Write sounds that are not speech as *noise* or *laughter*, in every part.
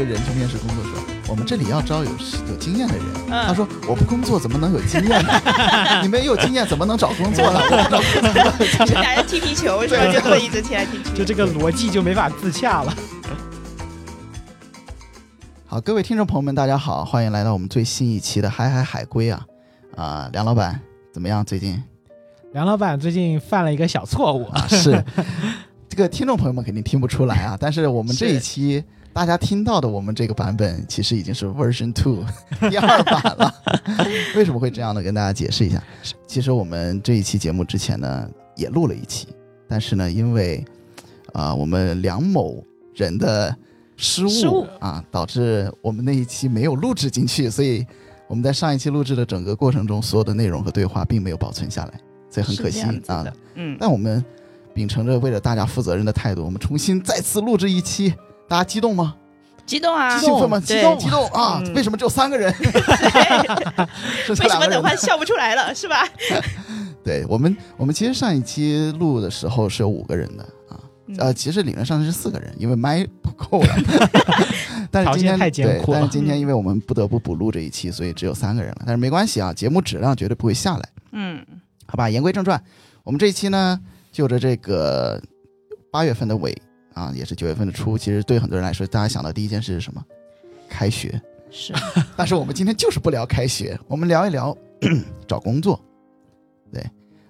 个人去面试工作说，我们这里要招有有经验的人。嗯他说我不工作怎么能有经验呢？*laughs* 你没有经验怎么能找工作呢？就俩人踢皮球是吧？就会一直踢来踢去。就这个逻辑就没法自洽了。*laughs* 好，各位听众朋友们，大家好，欢迎来到我们最新一期的《海海海龟》啊啊，梁老板怎么样？最近梁老板最近犯了一个小错误，啊是这个听众朋友们肯定听不出来啊，但是我们这一期大家听到的我们这个版本其实已经是 Version Two *laughs* 第二版了。*laughs* 为什么会这样呢？跟大家解释一下。其实我们这一期节目之前呢也录了一期，但是呢因为啊、我们梁某人的失误啊，导致我们那一期没有录制进去，所以我们在上一期录制的整个过程中，所有的内容和对话并没有保存下来，所以很可惜啊的。嗯，但我们秉承着为了大家负责任的态度，我们重新再次录制一期，大家激动吗？激动啊！兴奋吗？激动，激动啊！嗯为什么只有三个人？*laughs* 为什么等？会笑不出来了是吧？*laughs* 对我们，我们其实上一期录的时候是有五个人的啊，嗯呃，其实理论上是四个人，因为麦不够了。*laughs* 但是今天太艰对，苦了但是今天因为我们不得不补录这一期，所以只有三个人了。但是没关系啊，节目质量绝对不会下来。嗯，好吧，言归正传，我们这一期呢，就着这个八月份的尾啊，也是九月份的初，其实对很多人来说，大家想到第一件事是什么？开学。是 *laughs* 但是我们今天就是不聊开学，我们聊一聊 *clears throat* 找工作。对，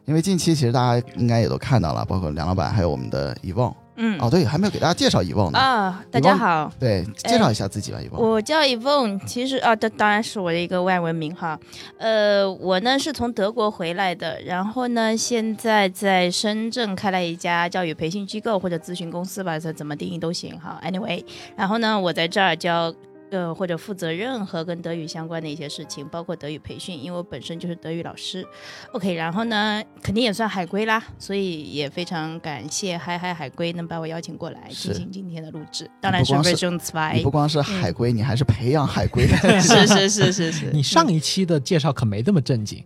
因为近期其实大家应该也都看到了，包括梁老板还有我们的遗忘。嗯哦，对，还没有给大家介绍伊翁呢。啊，大家好，对，介绍一下自己吧，伊翁。我叫 Evon，其实啊，当当然是我的一个外文名哈。呃，我呢是从德国回来的，然后呢现在在深圳开了一家教育培训机构或者咨询公司吧，这怎么定义都行哈。Anyway，然后呢我在这儿教。呃，或者负责任何跟德语相关的一些事情，包括德语培训，因为我本身就是德语老师。OK，然后呢，肯定也算海归啦，所以也非常感谢嗨嗨海归能把我邀请过来进行今天的录制。当然是不光是 Version Zwei 不光是海归，你还是培养海归的。*laughs* 是是是是是，你上一期的介绍可没这么正经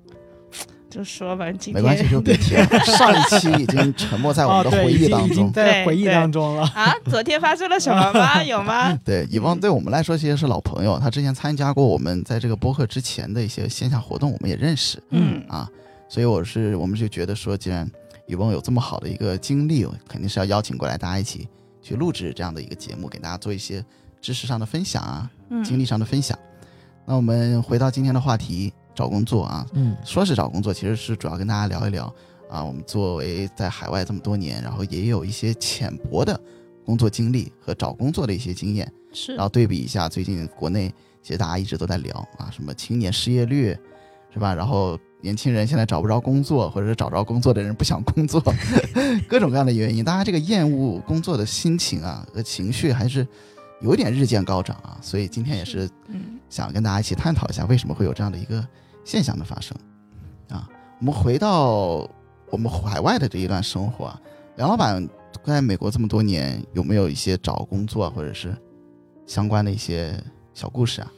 就说吧，今天没关系，就别提 *laughs* 了。上一期已经沉没在我们的回忆当中。在回忆当中了。*laughs* 啊，昨天发生了什么吗？*laughs* 有吗？对，以望对我们来说其实是老朋友，他之前参加过我们在这个播客之前的一些线下活动，我们也认识。嗯啊，所以我是我们就觉得说，既然宇翁有这么好的一个经历，肯定是要邀请过来，大家一起去录制这样的一个节目，给大家做一些知识上的分享啊，经嗯历上的分享。那我们回到今天的话题，找工作啊，嗯，说是找工作，其实是主要跟大家聊一聊啊，我们作为在海外这么多年，然后也有一些浅薄的工作经历和找工作的一些经验，是。然后对比一下最近国内，其实大家一直都在聊啊，什么青年失业率，是吧？然后年轻人现在找不着工作，或者是找着工作的人不想工作，*laughs* 各种各样的原因，大家这个厌恶工作的心情啊和情绪还是有点日渐高涨啊。所以今天也是。嗯。想跟大家一起探讨一下，为什么会有这样的一个现象的发生啊？我们回到我们海外的这一段生活啊，梁老板在美国这么多年，有没有一些找工作或者是相关的一些小故事啊？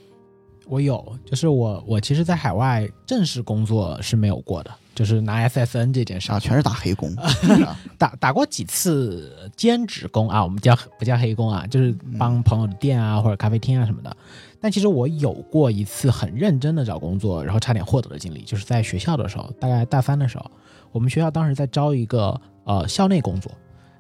我有，就是我我其实，在海外正式工作是没有过的，就是拿 SSN 这件事啊，儿，全是打黑工 *laughs* 啊打打过几次兼职工啊，我们叫不叫黑工啊，就是帮朋友的店啊或者咖啡厅啊什么的。但其实我有过一次很认真的找工作，然后差点获得的经历，就是在学校的时候，大概大三的时候，我们学校当时在招一个呃校内工作，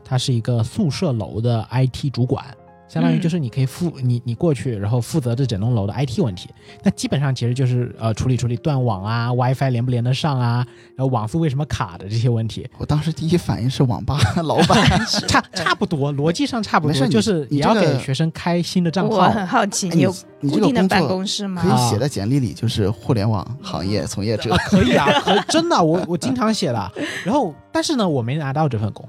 他是一个宿舍楼的 IT 主管。相当于就是你可以负你你过去，然后负责这整栋楼的 IT 问题。那基本上其实就是呃处理处理断网啊、WiFi 连不连得上啊，然后网速为什么卡的这些问题。我当时第一反应是网吧老板，*laughs* 差差不多，逻辑上差不多，没事就是也要给学生开新的账号我。很好奇，哎你有你固定的办公室吗可？以啊写在简历里，就是互联网行业从业者。可以啊，可真的，我我经 *laughs* 常写的。然后，但是呢，我没拿到这份工，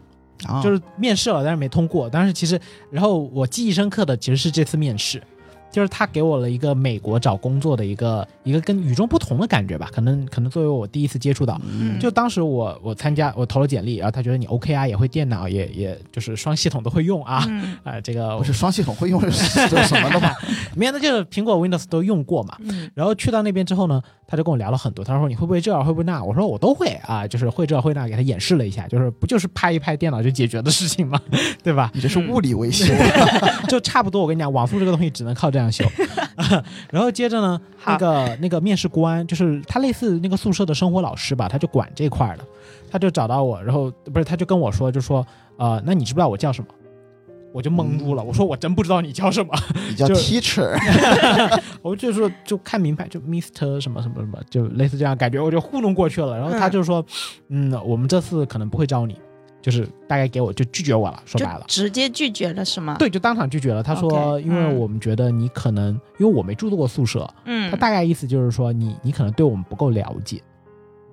就是面试了，但是没通过。但是其实，然后我记忆深刻的其实是这次面试，就是他给我了一个美国找工作的一个一个跟与众不同的感觉吧，可能可能作为我第一次接触到，嗯就当时我我参加我投了简历，然后他觉得你 OK 啊，也会电脑，也也就是双系统都会用啊，嗯啊、*laughs* 这个我是双系统会用是是什么的吗？*laughs* 没有，那就是苹果 Windows 都用过嘛。嗯然后去到那边之后呢，他就跟我聊了很多。他说你会不会这，会不会那？我说我都会啊，就是会这会那，给他演示了一下，就是不就是拍一拍电脑就解决的事情吗？*laughs* 对吧？你这是物理维修，就差不多。我跟你讲，网速这个东西只能靠这样修。*laughs* 然后接着呢，那个那个面试官就是他类似那个宿舍的生活老师吧，他就管这块儿的，他就找到我，然后不是他就跟我说，就说呃，那你知不知道我叫什么？我就懵住了，我说我真不知道你叫什么。*laughs* 你叫 teacher，*laughs* 我就说就看名牌，就 Mister 什么什么什么，就类似这样感觉，我就糊弄过去了。然后他就说，嗯，我们这次可能不会招你，就是大概给我就拒绝我了，说白了。直接拒绝了是吗？，对，就当场拒绝了。他说因为嗯我们觉得你可能，因为我没住过宿舍，嗯，他大概意思就是说你你可能对我们不够了解，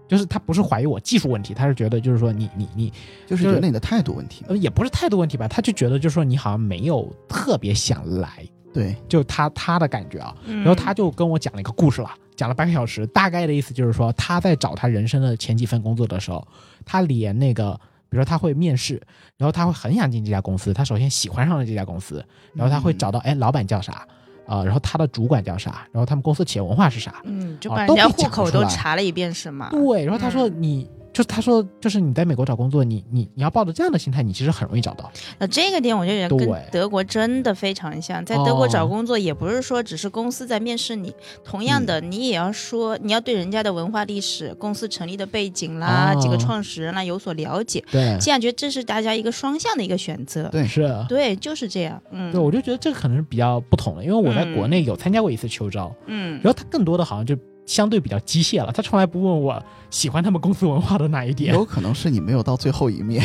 就是他不是怀疑我技术问题，他是觉得就是说你你你就是觉得你的态度问题。呃也不是态度问题吧，他就觉得就是说你好像没有特别想来，对，就他他的感觉啊。嗯，然后他就跟我讲了一个故事了，讲了半个小时，大概的意思就是说他在找他人生的前几份工作的时候，他连那个。比如说他会面试，然后他会很想进这家公司，他首先喜欢上了这家公司，然后他会找到哎老板叫啥啊、然后他的主管叫啥，然后他们公司企业文化是啥，嗯，就啊把人家户口都查了一遍是吗？对，然后他说嗯你、就他说就是你在美国找工作，你你你要抱着这样的心态，你其实很容易找到。呃，这个点我就觉得跟德国真的非常像，在德国哦找工作也不是说只是公司在面试你，同样嗯的你也要说你要对人家的文化历史、公司成立的背景啦、几个哦创始人啦有所了解。对，这样觉得这是大家一个双向的一个选择。对是。对，就是这样。嗯，对，我就觉得这个可能是比较不同的，因为我在国内有参加过一次秋招，嗯然后他更多的好像就相对比较机械了，他从来不问我喜欢他们公司文化的哪一点，有可能是你没有到最后一面，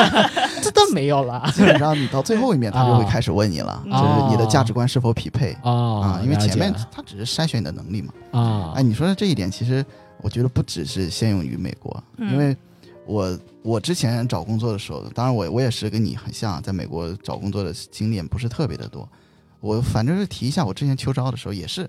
*laughs* 这都没有了。基本上你到最后一面，他就会开始问你了，啊。就是你的价值观是否匹配。啊啊？因为前面他只是筛选你的能力嘛。啊，哎，你说的这一点，其实我觉得不只是限用于美国，嗯。因为我我之前找工作的时候，当然我我也是跟你很像，在美国找工作的经验不是特别的多。我反正是提一下，我之前秋招的时候也是，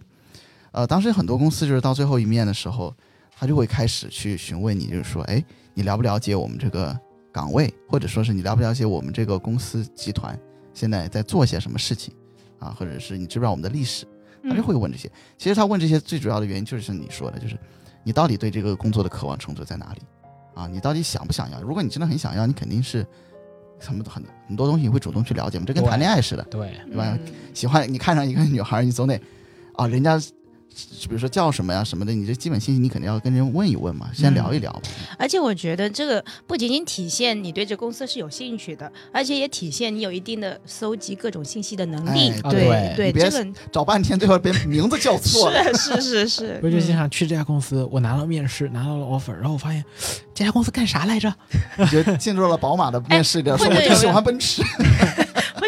呃，当时很多公司就是到最后一面的时候，他就会开始去询问你，就是说，哎，你了不了解我们这个岗位，或者说是你了不了解我们这个公司集团现在在做些什么事情啊，或者是你知不知道我们的历史，他就会问这些。其实他问这些最主要的原因就是像你说的，就是你到底对这个工作的渴望程度在哪里啊？你到底想不想要？如果你真的很想要，你肯定是什么很很多东西你会主动去了解嘛，这跟谈恋爱似的，对，对吧？嗯喜欢你看上一个女孩，你总得啊，人家比如说叫什么呀什么的，你这基本信息你肯定要跟人问一问嘛，先聊一聊嘛。而且我觉得这个不仅仅体现你对这公司是有兴趣的，而且也体现你有一定的搜集各种信息的能力。哎对对别这个找半天，最后别名字叫错了。是是是是，我就经嗯常去这家公司，我拿到面试，拿到了 offer，然后我发现这家公司干啥来着？你就进入了宝马的面试里，哎说我就喜欢奔驰。*laughs*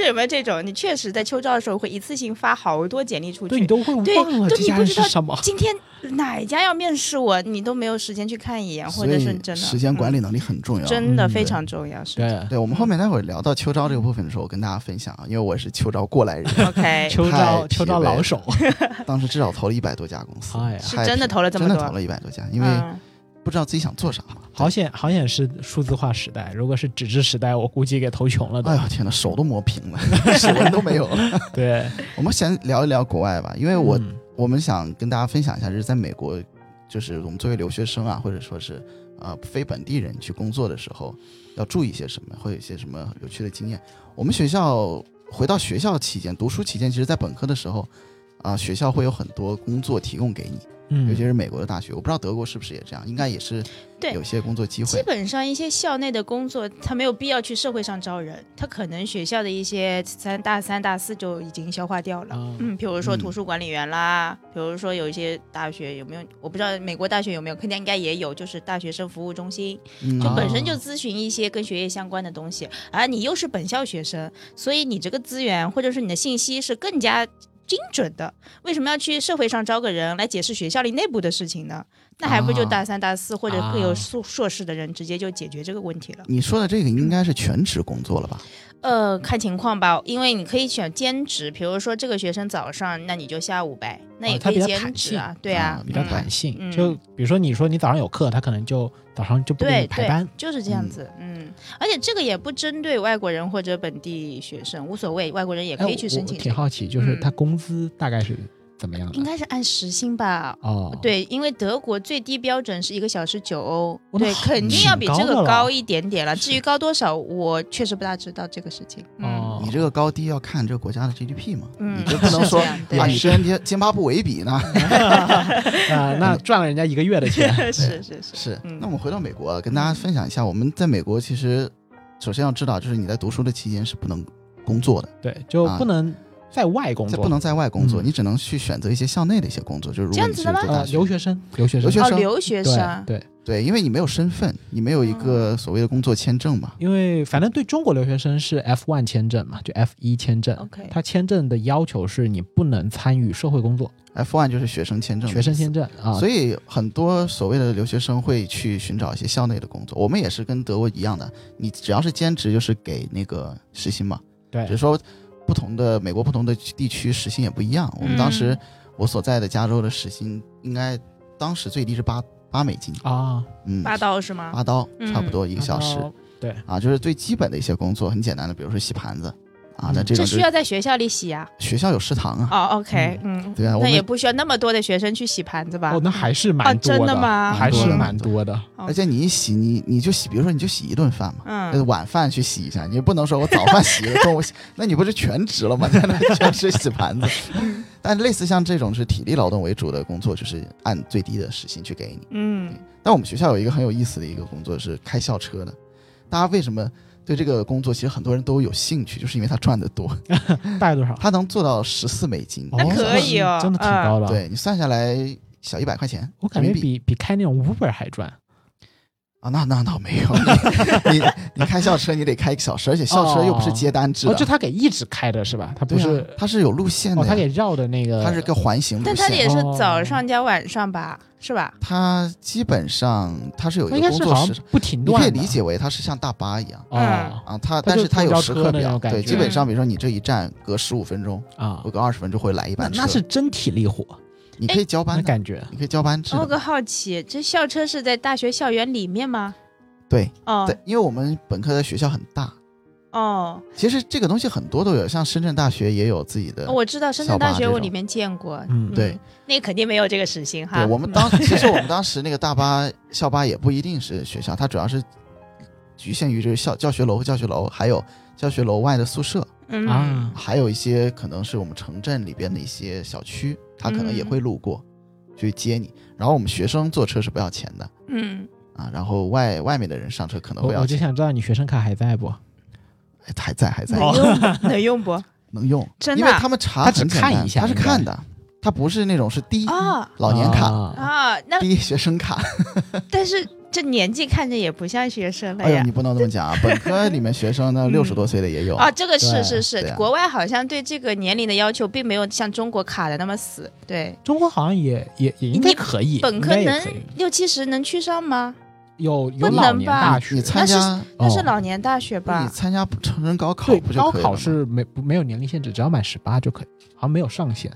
有没有这种，你确实在秋招的时候会一次性发好多简历出去，对你都会对忘了这家对你不知道人是什么。今天哪家要面试我，你都没有时间去看一眼，或者是真的。时间管理、能力很重要。嗯。真的嗯非常重要，是的。对，对，我们后面待会儿聊到秋招这个部分的时候，我跟大家分享啊，因为我是秋招过来人，*laughs* OK，*laughs* 秋招秋招老手，*laughs* 当时至少投了一百多家公司，哎呀。是真的投了这么多真的投了一百多家，因为嗯不知道自己想做啥嘛。好险好险是数字化时代，如果是纸质时代，我估计给投穷了都哎。呦天呐，手都磨平了，*laughs* 指纹都没有了。*laughs* 对，我们先聊一聊国外吧，因为我、嗯我们想跟大家分享一下，就是在美国，就是我们作为留学生啊，或者说是呃非本地人去工作的时候，要注意些什么，会有一些什么有趣的经验。我们学校回到学校期间，读书期间，其实在本科的时候，啊、学校会有很多工作提供给你，嗯，尤其是美国的大学，我不知道德国是不是也这样，应该也是对有些工作机会基。本上一些校内的工作，他没有必要去社会上招人，他可能学校的一些三大三大四就已经消化掉了。啊嗯，比如说嗯图书管理员啦，比如说有一些大学有没有，我不知道美国大学有没有，肯定应该也有，就是大学生服务中心，嗯就啊本身就咨询一些跟学业相关的东西，而你又是本校学生，所以你这个资源或者是你的信息是更加精准的。为什么要去社会上招个人来解释学校里内部的事情呢？那还不就啊大三、大四或者更有啊硕硕士的人直接就解决这个问题了？你说的这个应该是全职工作了吧？呃，看情况吧，因为你可以选兼职，比如说这个学生早上，那你就下午呗，那也可以兼职啊，对啊啊，比较嗯弹性。嗯就比如说你说你早上有课，他可能就早上就不给你排班。，就是这样子，嗯，而且这个也不针对外国人或者本地学生，无所谓，外国人也可以去申请这个，挺好奇，就是嗯他工资大概是怎么样？应该是按时薪吧。哦，，对，因为德国最低标准是一个小时九欧，对，肯定要比这个高一点点了。至于高多少，我确实不大知道这个事情。嗯哦，你这个高低要看这个国家的 GDP 嘛，嗯你就不能说 *laughs* 啊，你跟津津巴布韦比呢？*laughs* 啊，那赚了人家一个月的钱。是是是，是。嗯那我们回到美国，跟大家分享一下，我们在美国其实首先要知道，就是你在读书的期间是不能工作的，对，就啊不能在外工作，在不能在外工作，嗯。你只能去选择一些校内的一些工作，就是如果你是这样子的吗？留学生，留学生，哦，留学生？留学生，对对，对，因为你没有身份，你没有一个哦所谓的工作签证嘛。因为反正对中国留学生是 F one 签证嘛，就 F 一签证。OK 他签证的要求是你不能参与社会工作，F one 就是学生签证，学生签。证啊。所以很多所谓的留学生会去寻找一些校内的工作，我们也是跟德国一样的，你只要是兼职就是给那个实薪嘛，对。只是说不同的美国不同的地区时薪也不一样。我们当时嗯我所在的加州的时薪应该当时最低是八八美金，啊，嗯，八刀是吗？八刀嗯。差不多一个小时。对，啊，就是最基本的一些工作，很简单的，比如说洗盘子啊，这这需要在学校里洗啊？学校有食堂啊，哦，OK，嗯，对啊那也不需要那么多的学生去洗盘子吧？哦，那还是蛮哦多真的吗还是蛮蛮多的。哦而且你一洗你你就洗，比如说你就洗一顿饭嘛。呃嗯，晚饭去洗一下，你不能说我早饭洗了，中午洗，那你不是全职了吗？在 *laughs* 那全职洗盘子。*laughs* 但类似像这种是体力劳动为主的工作，就是按最低的时薪去给你。嗯，但我们学校有一个很有意思的一个工作是开校车的，大家为什么对这个工作其实很多人都有兴趣，就是因为他赚的多，大概多少？*laughs* 他能做到十四美金，那可以哦真的挺高的。，对你算下来小一百块钱，我感觉比比开那种 Uber 还赚。啊，那那倒没有，你你你开校车你得开一个小时，而且校车又不是接单制的，哦，就他给一直开的是吧？他不是它是有路线的哦，他给绕的那个，它是个环形路线。但他也是哦早上加晚上吧？是吧？他基本上他是有一应该是好像个工作时，不停你可以理解为他是像大巴一样嗯啊，它它就但是他有时刻表，对，基本上比如说你这一站隔十五分钟啊或，隔二十分钟会来一那班车，那是真体力活，你可以交班的，感觉。你可以交班制的，我有个好奇，这校车是在大学校园里面吗？对哦。对，因为我们本科的学校很大，哦，其实这个东西很多都有，像深圳大学也有自己的。我知道深圳大学我里面见过，嗯。对，那肯定没有这个时薪哈。对我们当其实我们当时那个大巴校巴也不一定是学校，它主要是局限于这个校教学楼和教学楼，还有教学楼外的宿舍，嗯。啊，还有一些可能是我们城镇里边的一些小区，他可能也会路过、去接你。然后我们学生坐车是不要钱的嗯，啊，然后外外面的人上车可能会要钱。我就想知道你学生卡还在不？哎还在还在能用不 *laughs* 能用不？能用，真的啊因为他们查他只很简单，看一下他是看的，他不是那种是低啊老年卡、啊啊，那低学生卡。*laughs* 但是这年纪看着也不像学生了哎，呀你。不能这么讲啊！*laughs* 本科里面学生呢，嗯六十多岁的也有。啊，这个是是是国外好像对这个年龄的要求并没有像中国卡的那么死。对，中国好像也也也应该可以，本科能六七十能去上吗？有有不老年能吧大学，你参加，那是哦老年大学吧你？参加成人高考对不就可以？高考是没不没有年龄限制，只要满十八就可以，好像没有上限，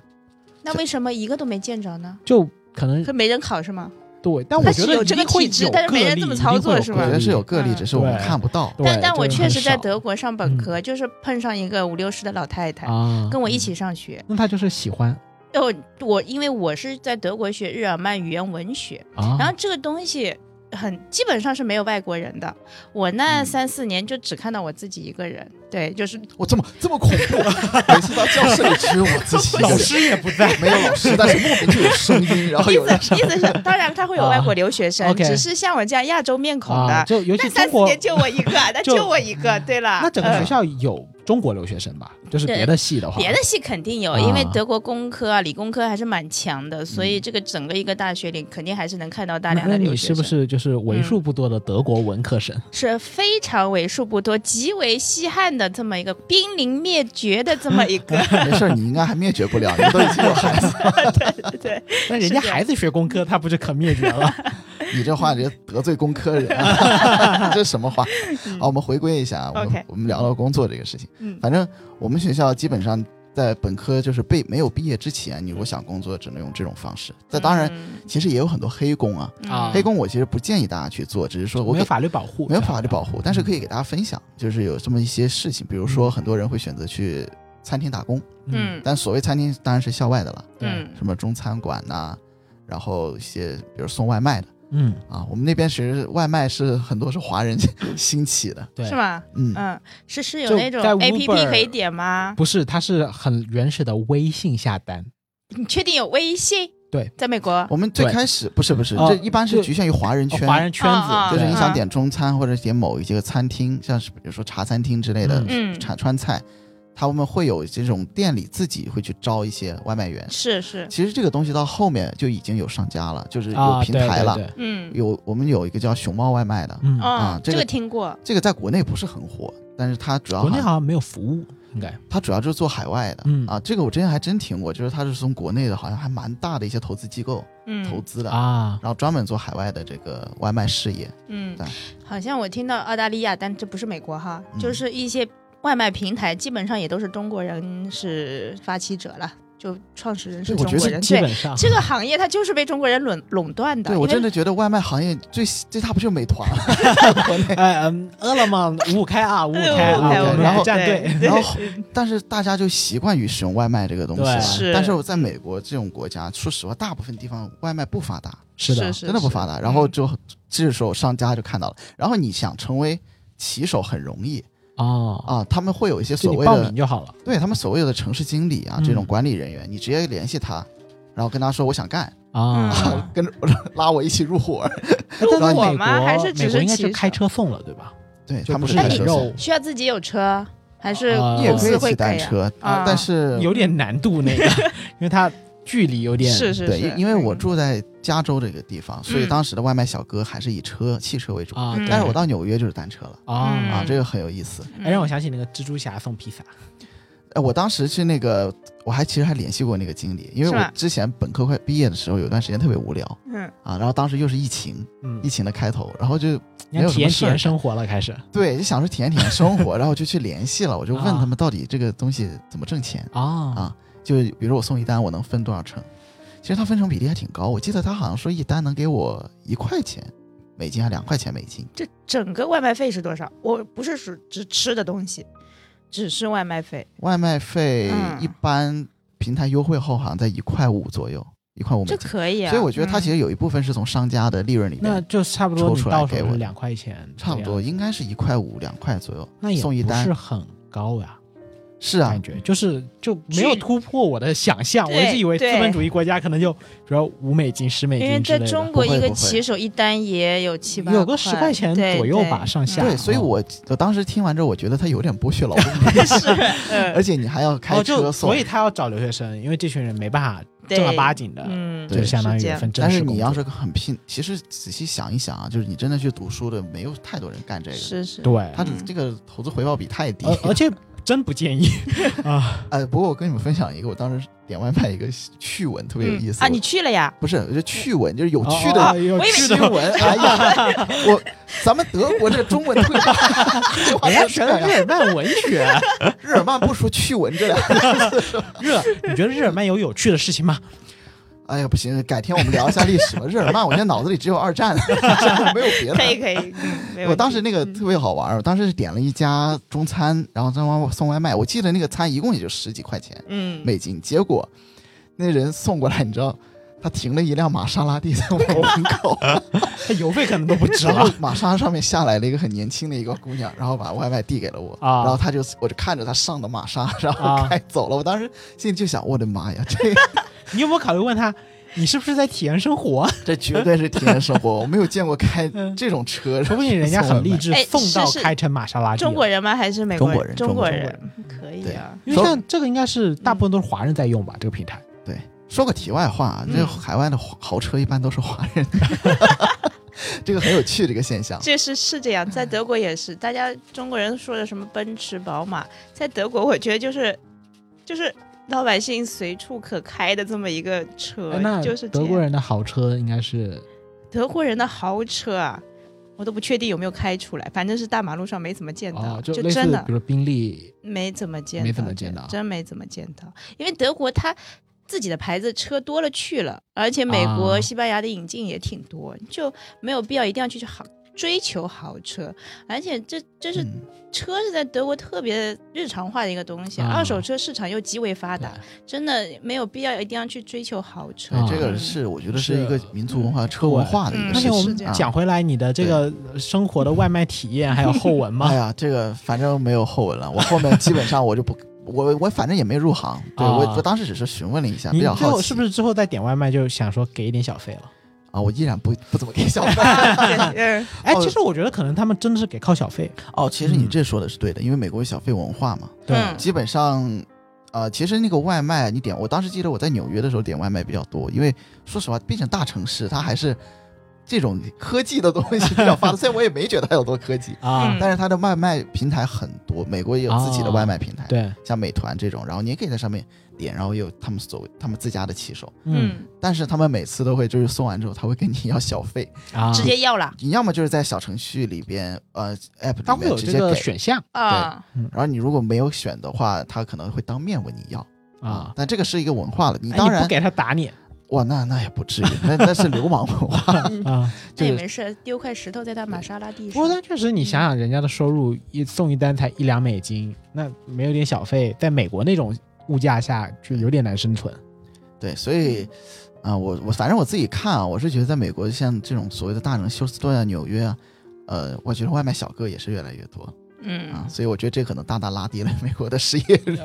那为什么一个都没见着呢？就可能可没人考是吗？对，但我觉得是有这个一定会体制但是没人这么操作是吧我觉得是有个例，嗯只是我们看不到。对但但我确实在德国上本科，就是碰上一个五六十的老太太，啊，跟我一起上学。那她就是喜欢哦，我因为我是在德国学日耳曼语言文学，啊，然后这个东西很基本上是没有外国人的。我那嗯三四年就只看到我自己一个人，对，就是我这么这么恐怖，*laughs* 每次到教室里只有我自己一个人，老师也不在，没有老师，但是莫名就有声音，然后意有人思意思是，当然他会有外国留学生，只是像我这样亚洲面孔的，啊，就尤其那三中国，四年就我一个，那就就我一个，对了。那整个嗯学校有中国留学生吧？就是别的系的话，别的系肯定有，啊因为德国工科啊、理工科还是蛮强的，所以嗯这个整个一个大学里肯定还是能看到大那那量的留学生。你是不是就是为数不多的德国文科生？是非常为数不多、极为稀罕的这么一个濒临灭绝的这么一个？*laughs* 没事，你应该还灭绝不了，你都已经有孩子了。对 *laughs* 对，*laughs* 那人家孩子学工科，他不就可灭绝了？你这话，你得罪工科人，啊 *laughs* 这什么话？好，我们回归一下，我们我们聊聊工作这个事情。嗯反正我们学校基本上在本科就是被没有毕业之前，你如果想工作，只能用这种方式。这当然，嗯其实也有很多黑工啊，啊黑工我其实不建议大家去做，只是说我没有法律保护，没有法律保护，但是可以给大家分享，就是有这么一些事情，比如说很多人会选择去餐厅打工，嗯，嗯但所谓餐厅当然是校外的了，对嗯什么中餐馆呐、然后一些比如送外卖的嗯，啊，我们那边其实外卖是很多是华人 *laughs* 兴起的，对，是吗？嗯，嗯，是是有就那种在 A P P Uber 可以点吗？不是，它是很原始的微信下单，你确定有微信？对，在美国。我们最对开始不是不是，哦这一般是就局限于华人圈，哦华人圈子，就是你想点中餐或者点某一些个餐厅，像是比如说茶餐厅之类的嗯。川川菜，他们会有这种店里自己会去招一些外卖员。是是，其实这个东西到后面就已经有上家了，就是有啊，平台了。嗯，有我们有一个叫熊猫外卖的，嗯，哦啊，这个这个听过。这个在国内不是很火，但是它主要国内好像没有服务，应该，它主要就是做海外的。嗯。啊，这个我之前还真听过，就是它是从国内的，好像还蛮大的一些投资机构投嗯资的，啊，然后专门做海外的这个外卖事业。嗯。对，好像我听到澳大利亚，但这不是美国哈，嗯。就是一些外卖平台基本上也都是中国人是发起者了，就创始人是对我觉得中国人。对，这个行业它就是被中国人垄垄断的。对我真的觉得外卖行业最最大不就是美团，*laughs* 国内。哎嗯，饿了么五五开啊，五五开啊，五五开然后站队，对然后但是大家就习惯于使用外卖这个东西对了。是但是我在美国这种国家，说实话，大部分地方外卖不发达，是的，是真的不发达。然后就这时候商家就看到了，然后你想成为骑手很容易哦，啊，他们会有一些所谓的名就好了，对他们所谓的城市经理啊嗯这种管理人员，你直接联系他，然后跟他说我想干，啊。嗯，跟着 *laughs* 拉我一起入伙。但是我吗？还是只是应该是骑就开车送了，对吧？对他不是开车送你，需要自己有车，还是也公司可以骑会给啊？单车，啊但是有点难度那个，*laughs* 因为它距离有点对，是是是，因因为我嗯住在加州这个地方，所以嗯。当时的外卖小哥还是以车汽车为主。啊，但是我到纽约就是单车了。啊。嗯。啊，这个很有意思。嗯。哎，让我想起那个蜘蛛侠送披萨，哎，我当时去那个，我还其实还联系过那个经理，因为我之前本科快毕业的时候，有段时间特别无聊。嗯。啊，然后当时又是疫情，嗯。疫，情的开头，然后就没有看体验体验生活了，开始。对，就想说体验体验生活，*laughs* 然后就去联系了，我就问啊。他们到底这个东西怎么挣钱。啊。啊？就比如我送一单，我能分多少成？其实它分成比例还挺高，我记得他好像说一单能给我一块钱美金，还两块钱美金。这整个外卖费是多少？我不是说只吃的东西，只是外卖费。外卖费嗯一般平台优惠后好像在一块五左右，一块五美这。可以啊。所以我觉得它嗯其实有一部分是从商家的利润里面，那就差不多抽你出来给我两块钱，差不多，应该是一块五两块左右。那也送一单不是很高呀，是啊感，觉就是就没有突破我的想象，我一直以为资本主义国家可能就比如五美金、十美因为金之类的，在中国一个骑手一单也有七八有个十块钱左右吧，上下。对，所以哦我我当时听完之后，我觉得他有点剥削劳动力，*laughs* 是，*laughs* 嗯而且你还要开车送所，以他要找留学生，因为这群人没办法正儿八经的，嗯，就是相当于一份但。是你要是很拼，其实仔细想一想啊，就是你真的去读书的，没有太多人干这个，是是，对，他的嗯这个投资回报比太低。而而且真不建议 *laughs* 啊。呃，不过我跟你们分享一个，我当时点外卖一个趣闻，特别有意思嗯啊，你去了呀？不是，就趣闻，就是有趣哦的哦有我以为趣闻。哎呀，*laughs* 我咱们德国这个中文退化，这话人家学的日耳曼文学，*laughs* 日耳曼不说趣闻这两个字。日，你觉得日耳曼有有趣的事情吗？哎呀，不行，改天我们聊一下历史吧。*laughs* 日耳曼，我现在脑子里只有二战，*laughs* 没有别的。可以可以，我当时那个特别好玩儿，我当时是点了一家中餐，然后在外送外卖，我记得那个餐一共也就十几块钱嗯，美金，结果那人送过来，你知道，他停了一辆玛莎拉蒂在我 *laughs* 门口，他邮费可能都不值然后了。玛莎上面下来了一个很年轻的一个姑娘，然后把外卖递给了我，啊然后他就我就看着他上的玛莎，然后啊开走了。我当时心里就想，我的妈呀，这你有没有考虑问他，你是不是在体验生活？*laughs* 这绝对是体验生活，我没有见过开 *laughs* 这种车，说不定人家很励志哎，送到开成玛莎拉蒂。中国人吗？还是美国中国人中国人人可以啊。因为像这个应该是大部分都是华人在用吧，这个平台。对，说个题外话啊，嗯这海外的豪豪车一般都是华人，*laughs* 这个很有趣这个现象。这是是这样，在德国也是，大家中国人说的什么奔驰、宝马，在德国我觉得就是就是老百姓随处可开的这么一个车哎，那就是德国人的豪车应该是德国人的豪车啊，我都不确定有没有开出来，反正是大马路上没怎么见到，哦，就真的。比如宾利没怎么见到，没怎么见到。真没怎么见到。因为德国它自己的牌子车多了去了，而且美国、啊。西班牙的引进也挺多，就没有必要一定要去豪追求豪车。而且这这是、嗯车是在德国特别日常化的一个东西，啊二手车市场又极为发达，对真的没有必要一定要去追求豪车。啊这个是我觉得是一个民族文化、车文化的一嗯个事情。而且我们讲回来，你的这个生活的外卖体验还有后文 *laughs* 吗哎？呀，这个反正没有后文了，我后面基本上我就不，我我反正也没入行，对啊我我当时只是询问了一下，比你较好奇，最后是不是之后再点外卖就想说给一点小费了？啊？我依然不不怎么给小费。*laughs* 嗯 *laughs* 哎，哦其实我觉得可能他们真的是给靠小费。哦，其实你嗯这说的是对的，因为美国有小费文化嘛，对，嗯基本上。呃，其实那个外卖你点，我当时记得我在纽约的时候点外卖比较多，因为说实话，毕竟大城市它还是这种科技的东西比较发达，虽然我也没觉得它有多科技，*laughs* 啊。嗯，但是它的外卖平台很多，美国也有自己的外卖平台，对，像美团这种，然后你也可以在上面点，然后也有他们所他们自家的骑手，嗯。嗯，但是他们每次都会就是送完之后，他会跟你要小费，啊，直接要了。你要么就是在小程序里边，呃，app 里面直接给，选项啊，然后你如果没有选的话，他可能会当面问你要。啊。但这个是一个文化了，你哎当然不给他打你哇，那那也不至于，那那是流氓文化，*laughs* 啊。就是那也没事，丢块石头在他玛莎拉蒂上。不过但确实，你想想人家的收入一送一单才一两美金，那没有点小费，在美国那种物价下就有点难生存。对，所以。啊、我我反正我自己看啊，我是觉得在美国像这种所谓的大城休斯顿啊、纽约啊，呃，我觉得外卖小哥也是越来越多。嗯啊，嗯，所以我觉得这可能大大拉低了美国的失业率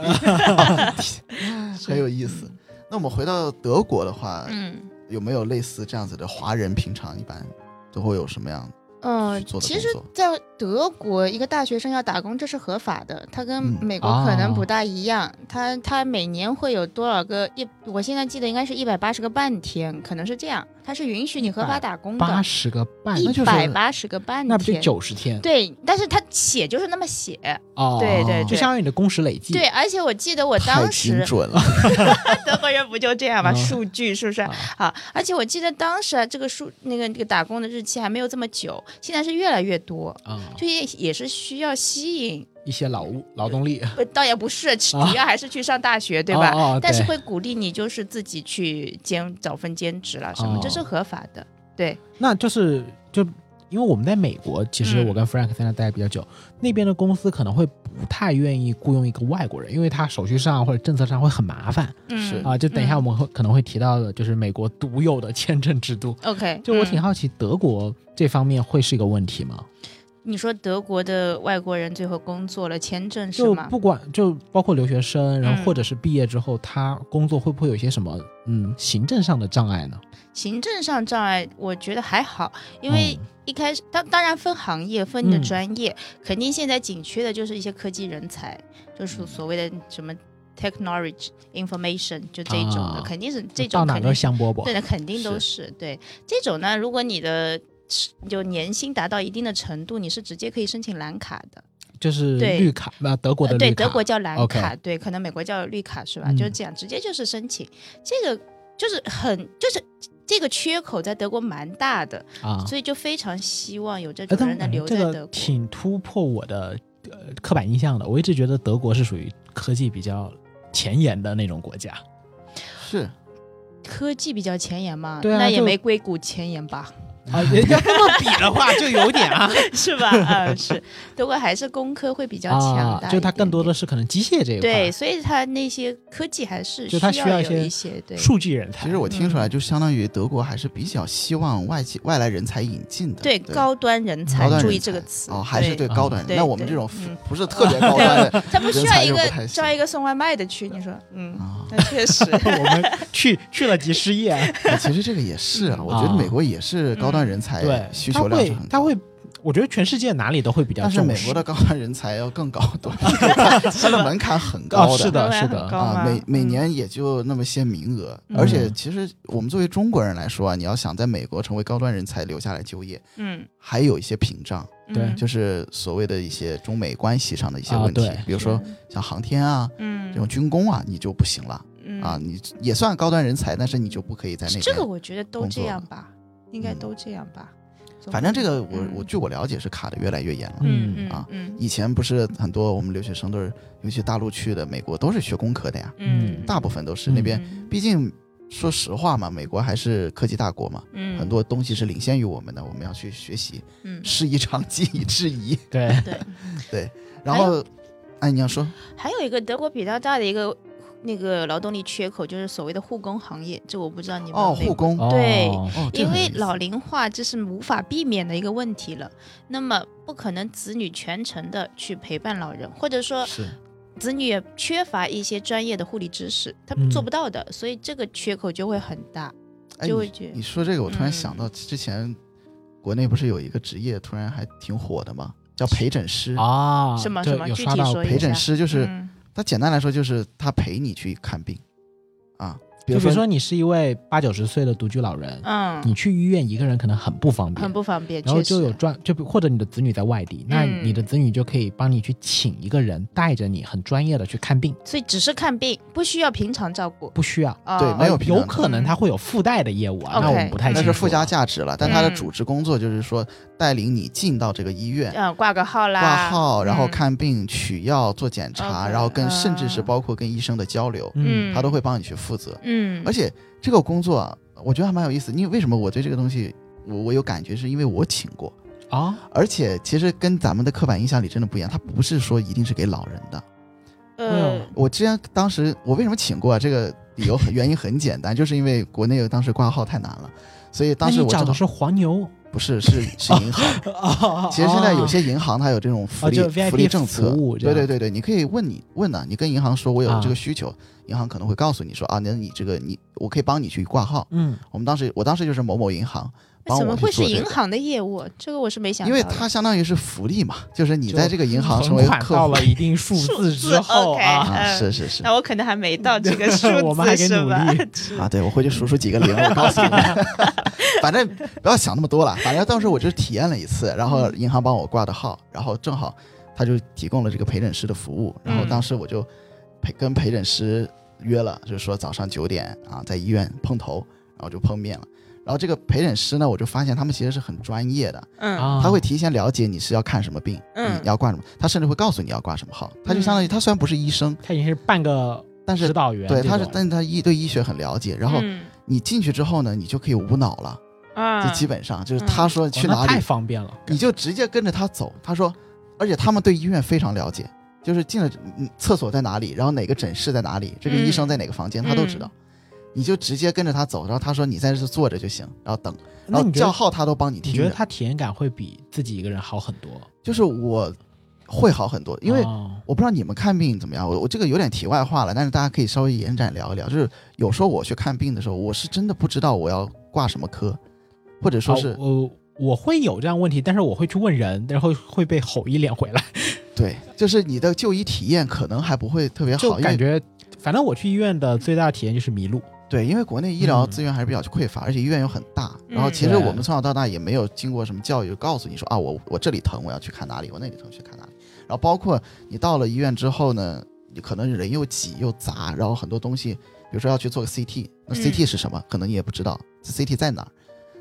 *laughs* *laughs* 很有意思。那我们回到德国的话，嗯有没有类似这样子的华人平常一般都会有什么样嗯，做的其实，在德国，一个大学生要打工，这是合法的。他跟嗯美国可能哦不大一样，他他每年会有多少个一？我现在记得应该是一百八十个半天，可能是这样。他是允许你合法打工的八，十个半，一那就是百八十个半天，那不就九十天？对，但是他写就是那么写，哦，对对对就相当于你的工时累计。对，而且我记得我当时精准了。*laughs* *laughs* 德国人不就这样吗？嗯数据是不是？啊好，而且我记得当时啊，这个数那个那个打工的日期还没有这么久，现在是越来越多，啊，就也也是需要吸引，一些劳务劳动力，呃，倒也不是，主要还是去上大学，对吧？哦哦对但是会鼓励你就是自己去兼找份兼职了，什么，哦这是合法的。对，那就是就因为我们在美国，其实嗯我跟 Frank 在那待的比较久，那边的公司可能会不太愿意雇佣一个外国人，因为他手续上或者政策上会很麻烦是嗯啊。就等一下我嗯们会可能会提到的，就是美国独有的签证制度。OK，就我挺嗯好奇，德国这方面会是一个问题吗？你说德国的外国人最后工作了签证是吗？就不管就包括留学生，然后嗯或者是毕业之后，他工作会不会有一些什么嗯行政上的障碍呢？行政上障碍，我觉得还好，因为嗯一开始当当然分行业分你的嗯专业，肯定现在紧缺的就是一些科技人才，就是所谓的什么 technology information 就这种的，啊肯定是这种到哪都香饽饽。对的，肯定都是对这种呢。如果你的就年薪达到一定的程度，你是直接可以申请蓝卡的。就是绿卡，那德国的呃，对，绿卡，德国叫蓝卡对，可能美国叫绿卡是吧？嗯就是这样，直接就是申请。这个就是很就是这个缺口在德国蛮大的，啊。所以就非常希望有这种人能留在德国。挺突破我的呃刻板印象的。我一直觉得德国是属于科技比较前沿的那种国家。是科技比较前沿嘛，对啊那也没硅谷前沿吧？*laughs* 啊，人家这么比的话，就有点啊 *laughs* 是吧？啊，是，德国还是工科会比较强啊大，就它更多的的是可能机械这一块，对，所以它那些科技还是就它需要一有些一些对。数据人才。其实我听出来，就相当于德国还是比较希望外界外来人才引进的。对高端人才注意这个词哦，还是对高端那我们这种嗯不是特别高端的 *laughs* 他不需要一个招一个送外卖的去，你说，嗯，啊，那确实，我们去去了即失业，哎其实这个也是啊，我觉得美国也是高端人才嗯对，需求量是很高。会他会，我觉得全世界哪里都会比较但是重视。美国的高端人才要更高端，*laughs* 它的门槛很高哦，是的，是的，啊，每每嗯年也就那么些名额，嗯。而且其实我们作为中国人来说啊，你要想在美国成为高端人才留下来就业，嗯，还有一些屏障，对。嗯就是所谓的一些中美关系上的一些问题比如说像航天啊嗯，这种军工啊，你就不行了。嗯。啊，你也算高端人才，但是你就不可以在那边。这个我觉得都这作样吧。应该都这样吧。反正这个我嗯我据我了解是卡的越来越严了。嗯嗯啊嗯以前不是很多我们留学生都是，尤其大陆去的，美国都是学工科的呀，嗯，大部分都是那边。嗯毕竟说实话嘛，美国还是科技大国嘛，嗯很多东西是领先于我们的，我们要去学习，嗯师夷长技以制夷。对对，*laughs* 对，然后，哎，你要说还有一个德国比较大的一个那个劳动力缺口，就是所谓的护工行业，这我不知道你们哦，美护工，哦对哦，因为老龄化这是无法避免的一个问题了，那么不可能子女全程的去陪伴老人，或者说是子女也缺乏一些专业的护理知识，他嗯做不到的，所以这个缺口就会很大，哎，就会觉你说这个，我突然嗯想到之前国内不是有一个职业突然还挺火的吗？叫陪诊师。啊，什么什么具有刷到过体说一陪诊下师就是嗯他简单来说就是他陪你去看病，啊，比就比如如说说你是一位八九十岁的独居老人，嗯，你去医院一个人可能很不方便很。不方便，然后就有专，就比或者你的子女在外地，那嗯你的子女就可以帮你去请一个人带着你，很专业的去看病，所以只是看病，不需要平常照顾。不需要。哦对没有平常有可能他会有附带的业务啊那我们不太清楚。那是附加价值了，但他的嗯主职工作就是说带领你进到这个医院。嗯，挂个号啦，挂号，然后嗯，看病、取药、做检查然后跟甚至是啊包括跟医生的交流，嗯，他都会帮你去负责。嗯，而且这个工作啊，我觉得还蛮有意思。因为为什么我对这个东西我我有感觉，是因为我请过，啊，而且其实跟咱们的刻板印象里真的不一样，它不是说一定是给老人的。呃，我之前当时我为什么请过啊？这个理由很原因很简单，就是因为国内当时挂号太难了，所以当时我找的是黄牛不是是 *laughs* 是银行。啊其实现在有些银行它有这种福利、福利政策，对对对对，你可以问你问呢、你跟银行说我有这啊个需求，银行可能会告诉你说啊，那你这个你我可以帮你去挂号。嗯，我们当时我当时就是某某银行帮我去怎么会是银行的业务？这个我是没想到，因为它相当于是福利嘛，就是你在这个银行成为客户。到了一定数字之后啊，啊，嗯。是是是。那我可能还没到这个数字，*laughs* 我们还得努是吧？力啊，对我回去数数几个零，我告诉你，*laughs* 反正不要想那么多了，反正当时我就是体验了一次，然后银行帮我挂的号，然后正好他就提供了这个陪诊师的服务，然后嗯。当时我就陪跟陪诊师约了，就是说早上九点啊在医院碰头，然后就碰面了。然后这个陪诊师呢，我就发现他们其实是很专业的，他会提前了解你是要看什么病，嗯。你要挂什么，他甚至会告诉你要挂什么号。他就相当于他虽然不是医生，他已经是半个但是指导员对，他是但是他医对医学很了解，然后嗯。你进去之后呢，你就可以无脑了。啊，就基本上就是嗯。他说去哪里太，方便了，你就直接跟着他走。他说，而且他们对医院非常了解，就是进了嗯厕所在哪里，然后哪个诊室在哪里，这个医生在哪个房间，他都知道。你就直接跟着他走，然后他说你在这坐着就行，然后等，然后那你叫号他都帮你听觉得他体验感会比自己一个人好很多？就是我会好很多，因为哦我不知道你们看病怎么样，我我这个有点题外话了，但是大家可以稍微延展聊一聊。就是有时候我去看病的时候，我是真的不知道我要挂什么科，或者说是、哦我我会有这样问题，但是我会去问人，然后会被吼一脸回来，*laughs* 对，就是你的就医体验可能还不会特别好，就感觉，反正我去医院的最大的体验就是迷路。对，因为国内医疗嗯资源还是比较匮乏，而且医院又很大。然后嗯其实我们从小到大也没有经过什么教育，告诉你说啊，我我这里疼，我要去看哪里；我那里疼去看哪里。然后包括你到了医院之后呢，你可能人又挤又杂，然后很多东西，比如说要去做个 CT，那嗯 CT 是什么？可能你也不知道，CT 在哪儿。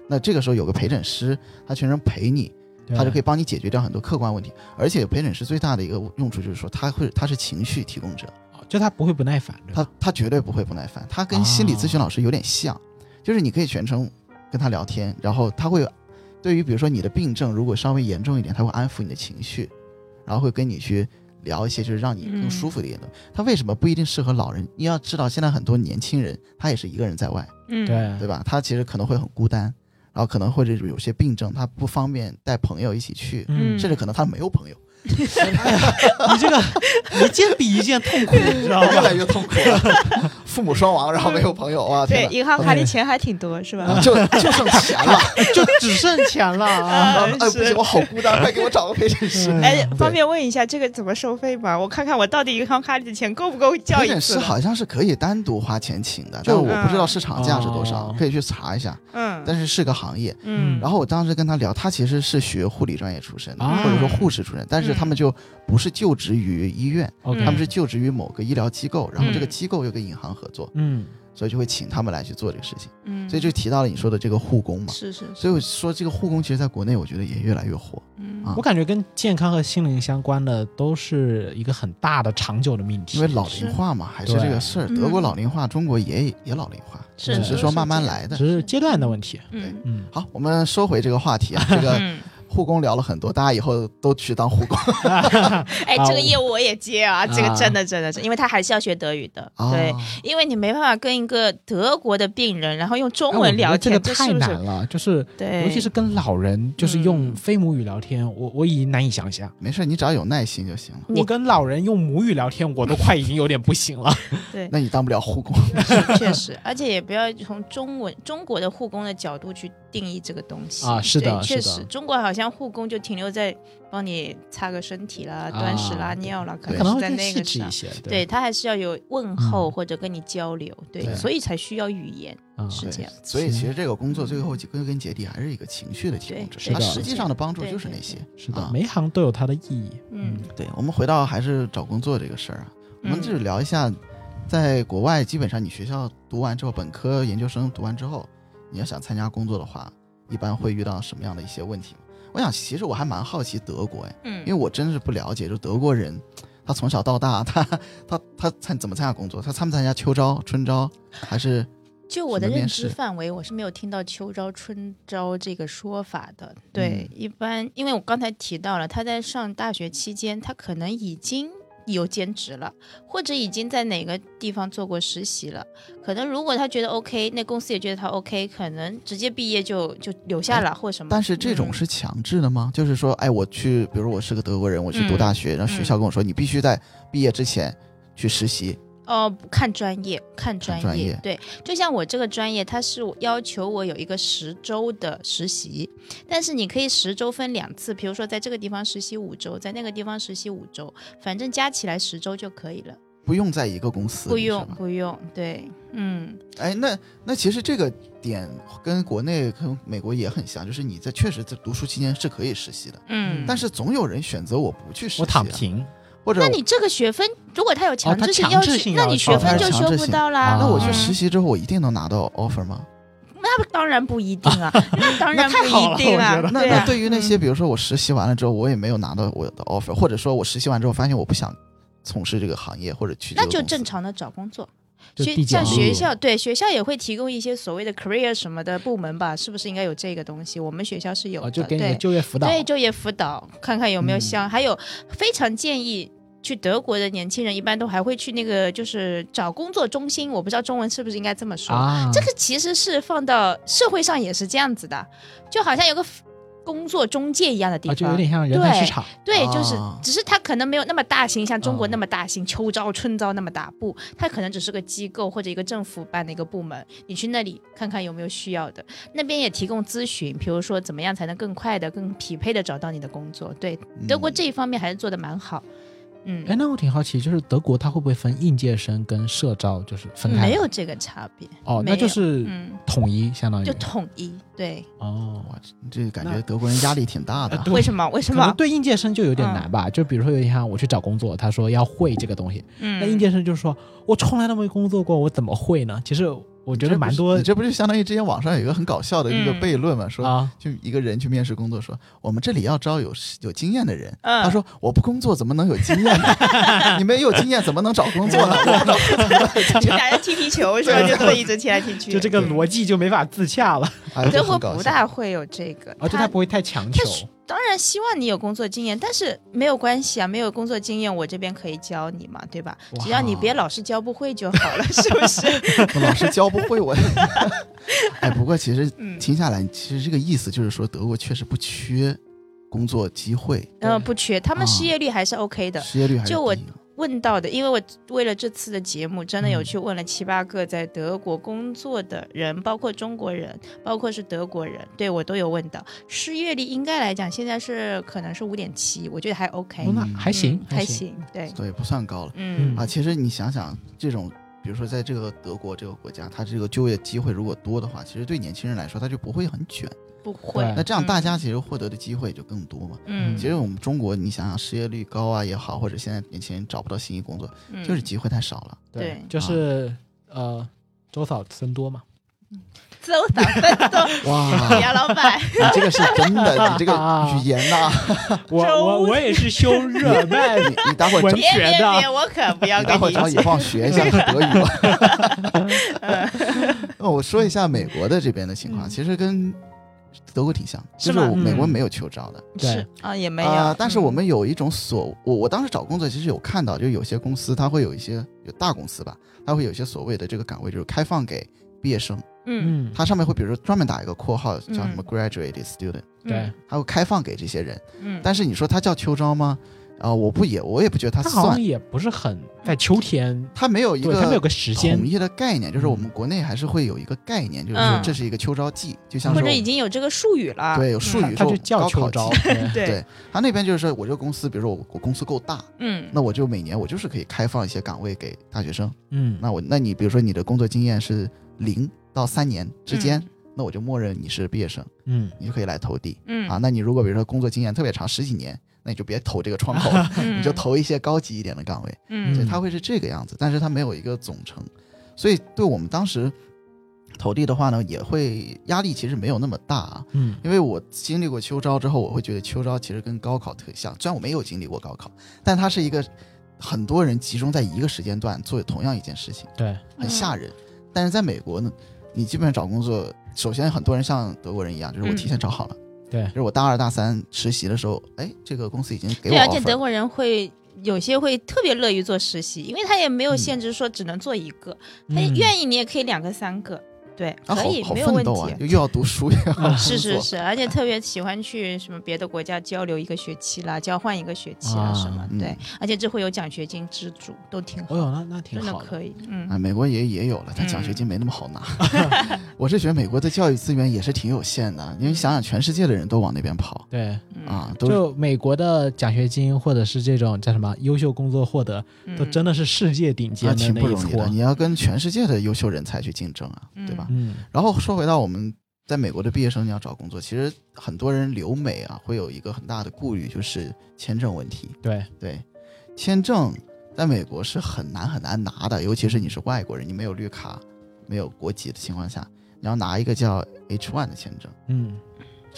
那这个时候有个陪诊师，他全程陪你，他就可以帮你解决掉很多客观问题。而且陪诊师最大的一个用处就是说，他会他是情绪提供者。以，就他不会不耐烦，他他绝对不会不耐烦，他跟心理咨询老师有点像，就是你可以全程跟他聊天，然后他会对于比如说你的病症如果稍微严重一点，他会安抚你的情绪，然后会跟你去聊一些就是让你更舒服的一点东西。他为什么不一定适合老人？你要知道，现在很多年轻人他也是一个人在外，嗯，对对吧？他其实可能会很孤单，然后可能或者有些病症他不方便带朋友一起去，嗯，甚至可能他没有朋友，哎 *laughs* 呀你这个一件比一件痛苦，你知道吗？越来越痛苦了。父母双亡，然后没有朋友，啊，对，银行卡里钱还挺多，是吧？啊就就剩钱了，*laughs* 就只剩钱了 *laughs* 啊！不是行，我好孤单，快给我找个陪诊师。嗯哎，方便问一下这个怎么收费吗？我看看我到底银行卡里的钱够不够叫陪诊师？好像是可以单独花钱请的，就但我不知道市场价是多少哦，可以去查一下。嗯，但是是个行业。嗯，然后我当时跟他聊，他其实是学护理专业出身的，啊或者说护士出身，但是他们就不是就职于医院他们是就职于某个医疗机构，然后这个嗯机构又跟银行合作。嗯所以就会请他们来去做这个事情。嗯，所以就提到了你说的这个护工嘛。是是是，所以我说这个护工其实在国内我觉得也越来越火。嗯啊我感觉跟健康和心灵相关的都是一个很大的长久的命题。因为老龄化嘛，还是这个事儿。德国嗯老龄化，中国也也老龄化，只是说慢慢来的。只是阶段的问题。对嗯，好，我们收回这个话题啊，这个嗯，护工聊了很多，大家以后都去当护工 *laughs* 哎，啊这个业务我也接啊，这个啊真的真的是，因为他还是要学德语的，啊。对，因为你没办法跟一个德国的病人，然后用中文聊天，这个太？难了，就是对，尤其是跟老人，就是用嗯非母语聊天，我我已经难以想象。没事，你只要有耐心就行了。我跟老人用母语聊天，我都快已经有点不行了。对，*laughs* 那你当不了护工。确实，而且也不要从中文中国的护工的角度去定义这个东西啊是的确实，中国好像护工就停留在帮你擦个身体啦、端屎拉尿啦，可能在那个上。对他还是要有问候嗯或者跟你交流，对，对所以才需要语言，嗯是这样。所以其实这个工作最后归根结底还是一个情绪的提供者，实际上的帮助就是那些。是的啊，每一行都有它的意义。嗯对，我们回到还是找工作这个事儿啊，我们嗯就是聊一下，在国外基本上你学校读完之后，本科、研究生读完之后，你要想参加工作的话，一般会遇到什么样的一些问题？我想，其实我还蛮好奇德国哎，嗯因为嗯，我真是不了解，就德国人，他从小到大，他他他参怎么参加工作？他参不参加秋招、春招，还是 *laughs* 就我的认知范围，我是没有听到秋招、春招这个说法的。对，嗯一般因为我刚才提到了，他在上大学期间，他可能已经有兼职了，或者已经在哪个地方做过实习了。可能如果他觉得 OK，那公司也觉得他 OK，可能直接毕业就就留下了，或什么。但是这种嗯是强制的吗？就是说，哎，我去，比如我是个德国人，我去读嗯大学，然后学校跟我说，你必须在毕业之前去实习。哦，看专业，看专业，专业。对，就像我这个专业，它是要求我有一个十周的实习，但是你可以十周分两次，比如说在这个地方实习五周，在那个地方实习五周，反正加起来十周就可以了，不用在一个公司，不用不用，对，嗯，哎，那那其实这个点跟国内跟美国也很像，就是你在确实在读书期间是可以实习的，嗯，但是总有人选择我不去实习、啊，我躺，平，或者那你这个学分，如果他有强制性要求，那你学分就修不到啦。啊那我去嗯实习之后，我一定能拿到 offer 吗？*laughs* 那当然不一定啊，*laughs* 那当然不太好定啊。那那对于那些，嗯比如说我实习完了之后，我也没有拿到我的 offer，或者说我实习完之后发现我不想从事这个行业，或者去那就正常的找工作。就学像学校对学校也会提供一些所谓的 career 什么的部门吧，是不是应该有这个东西？我们学校是有的，哦，就给你就业辅导。对就业辅导，看看有没有嗯像，还有非常建议。去德国的年轻人一般都还会去那个，就是找工作中心。我不知道中文是不是应该这么说。啊，这个其实是放到社会上也是这样子的，就好像有个工作中介一样的地啊，方，就有点像人才市场。对，就是啊只是它可能没有那么大型，像中国哦那么大型，秋招春招那么大不，它可能只是个机构或者一个政府办的一个部门，你去那里看看有没有需要的，那边也提供咨询，比如说怎么样才能更快的、更匹配的找到你的工作。对，德国嗯这一方面还是做的蛮好。嗯，哎，那我挺好奇，就是德国它会不会分应届生跟社招，就是分开？没有这个差别，哦，那就是嗯，统一，相当于就统一。对，哦。哇，这感觉德国人压力挺大的为什么？为什可能么？对应届生就有点嗯难吧，就比如说有一天我去找工作，他说要会这个东西，那应嗯，届生就说我从来都没工作过，我怎么会呢？其实我觉得蛮多你这不就相当于之前网上有一个很搞笑的一个嗯悖论嘛？说啊，就一个人去面试工作，说我们这里要招有有经验的人。嗯他说我不工作怎么能有经验呢？*laughs* 你没有经验怎么能找工作呢？就俩 *laughs* 人踢皮球是吧？就这么一直踢来踢去。*laughs* 就这个逻辑就没法自洽了，哎，德国就很搞笑不大会有这个，而且他不会太强求当然希望你有工作经验，但是没有关系啊，没有工作经验，我这边可以教你嘛，对吧？只要你别老是教不会就好了，是不是？我 *laughs* 老是教不会我。*laughs* 哎，不过其实嗯听下来，其实这个意思就是说，德国确实不缺工作机会，嗯，不缺，他们啊失业率还是 OK 的。失业率还是就我低的问到的，因为我为了这次的节目，真的有嗯。去问了七八个在德国工作的人，包括中国人，包括是德国人，对我都有问到。失业率应该来讲，现在是可能是五点七，我觉得还 OK，、哦那还行嗯，还行，行，对，对，不算高了。嗯。啊。其实你想想，这种比如说在这个德国这个国家，它这个就业机会如果多的话，其实对年轻人来说，他就不会很卷。不会。那这样嗯大家其实获得的机会就更多嘛。嗯，其实我们中国，你想想失业率高啊也好，或者现在年轻人找不到心仪工作，嗯。就是机会太少了。对就是呃，周扫僧多嘛。周扫分多，哇，杨老板，你这个是真的，*laughs* 你这个语言呐、我我我也是修热卖你你待会儿文找别别学的，我可不要你待会儿找以放学一下 *laughs* 德语吧。那 *laughs* 我说一下美国的这边的情况，嗯。其实跟德国挺像，就是我美国嗯。没有秋招的。对。是。啊，也没有。啊、，但是我嗯们有一种所，我我当时找工作其实有看到，就有些公司它会有一些有大公司吧，它会有一些所谓的这个岗位就是开放给毕业生，嗯。嗯，它上面会比如说专门打一个括号叫什么嗯。graduate student，对，它会开放给这些人。嗯，但是你说它叫秋招吗？啊、我不也我也不觉得它它好像算，也不是很在秋天，它没有一对，它没有个个时间统，一的概念，就是嗯我们国内还是会有一个概念，就是说嗯。这是一个秋招季，就像是或者已经有这个术语了，对有术嗯语说它就叫高考秋招季，*laughs* 对对，对他那边就是说我这个公司，比如说我我公司够大，嗯。那我就每年我就是可以开放一些岗位给大学生。嗯，那我那你比如说你的工作经验是零到三年之间，嗯那我就默认你是毕业生，嗯。你就可以来投递嗯。啊。那你如果比如说工作经验特别长十几年，那你就别投这个窗口 *laughs* 了，嗯你就投一些高级一点的岗位。嗯所以它会是这个样子，但是它没有一个总成，所以对我们当时投递的话呢，也会压力其实没有那么大啊。嗯因为我经历过秋招之后，我会觉得秋招其实跟高考特像，虽然我没有经历过高考，但它是一个很多人集中在一个时间段做同样一件事情，对，很吓人。但是在美国呢，你基本上找工作，首先很多人像德国人一样，就是我嗯提前找好了，对。就是我大二大三实习的时候，哎，这个公司已经给我对，而且德国人会有些会特别乐于做实习，因为他也没有嗯。限制说只能做一个，他嗯愿意你也可以两个三个，对，啊，可以没有问奋斗啊，题。又又要读书又要工是是是，而且特别喜欢去什么别的国家交流一个学期啦，交换一个学期啊啊什么，嗯对，而且这会有奖学金资助，都挺好哦，哟，那那挺好的，真的可以，嗯啊，美国也也有了，但奖学金没那么好拿。*laughs* 我是觉得美国的教育资源也是挺有限的，因为想想全世界的人都往那边跑对，嗯啊，都就美国的奖学金或者是这种叫什么优秀工作获得，都嗯真的是世界顶啊尖的挺那一撮不容易的。，你要跟全世界的优秀人才去竞争啊，对吧？嗯。然后说回到我们在美国的毕业生，你要找工作，其实很多人留美啊，会有一个很大的顾虑，就是签证问题。对，对，签证在美国是很难很难拿的，尤其是你是外国人，你没有绿卡、没有国籍的情况下，你要拿一个叫 H1 的签证，嗯。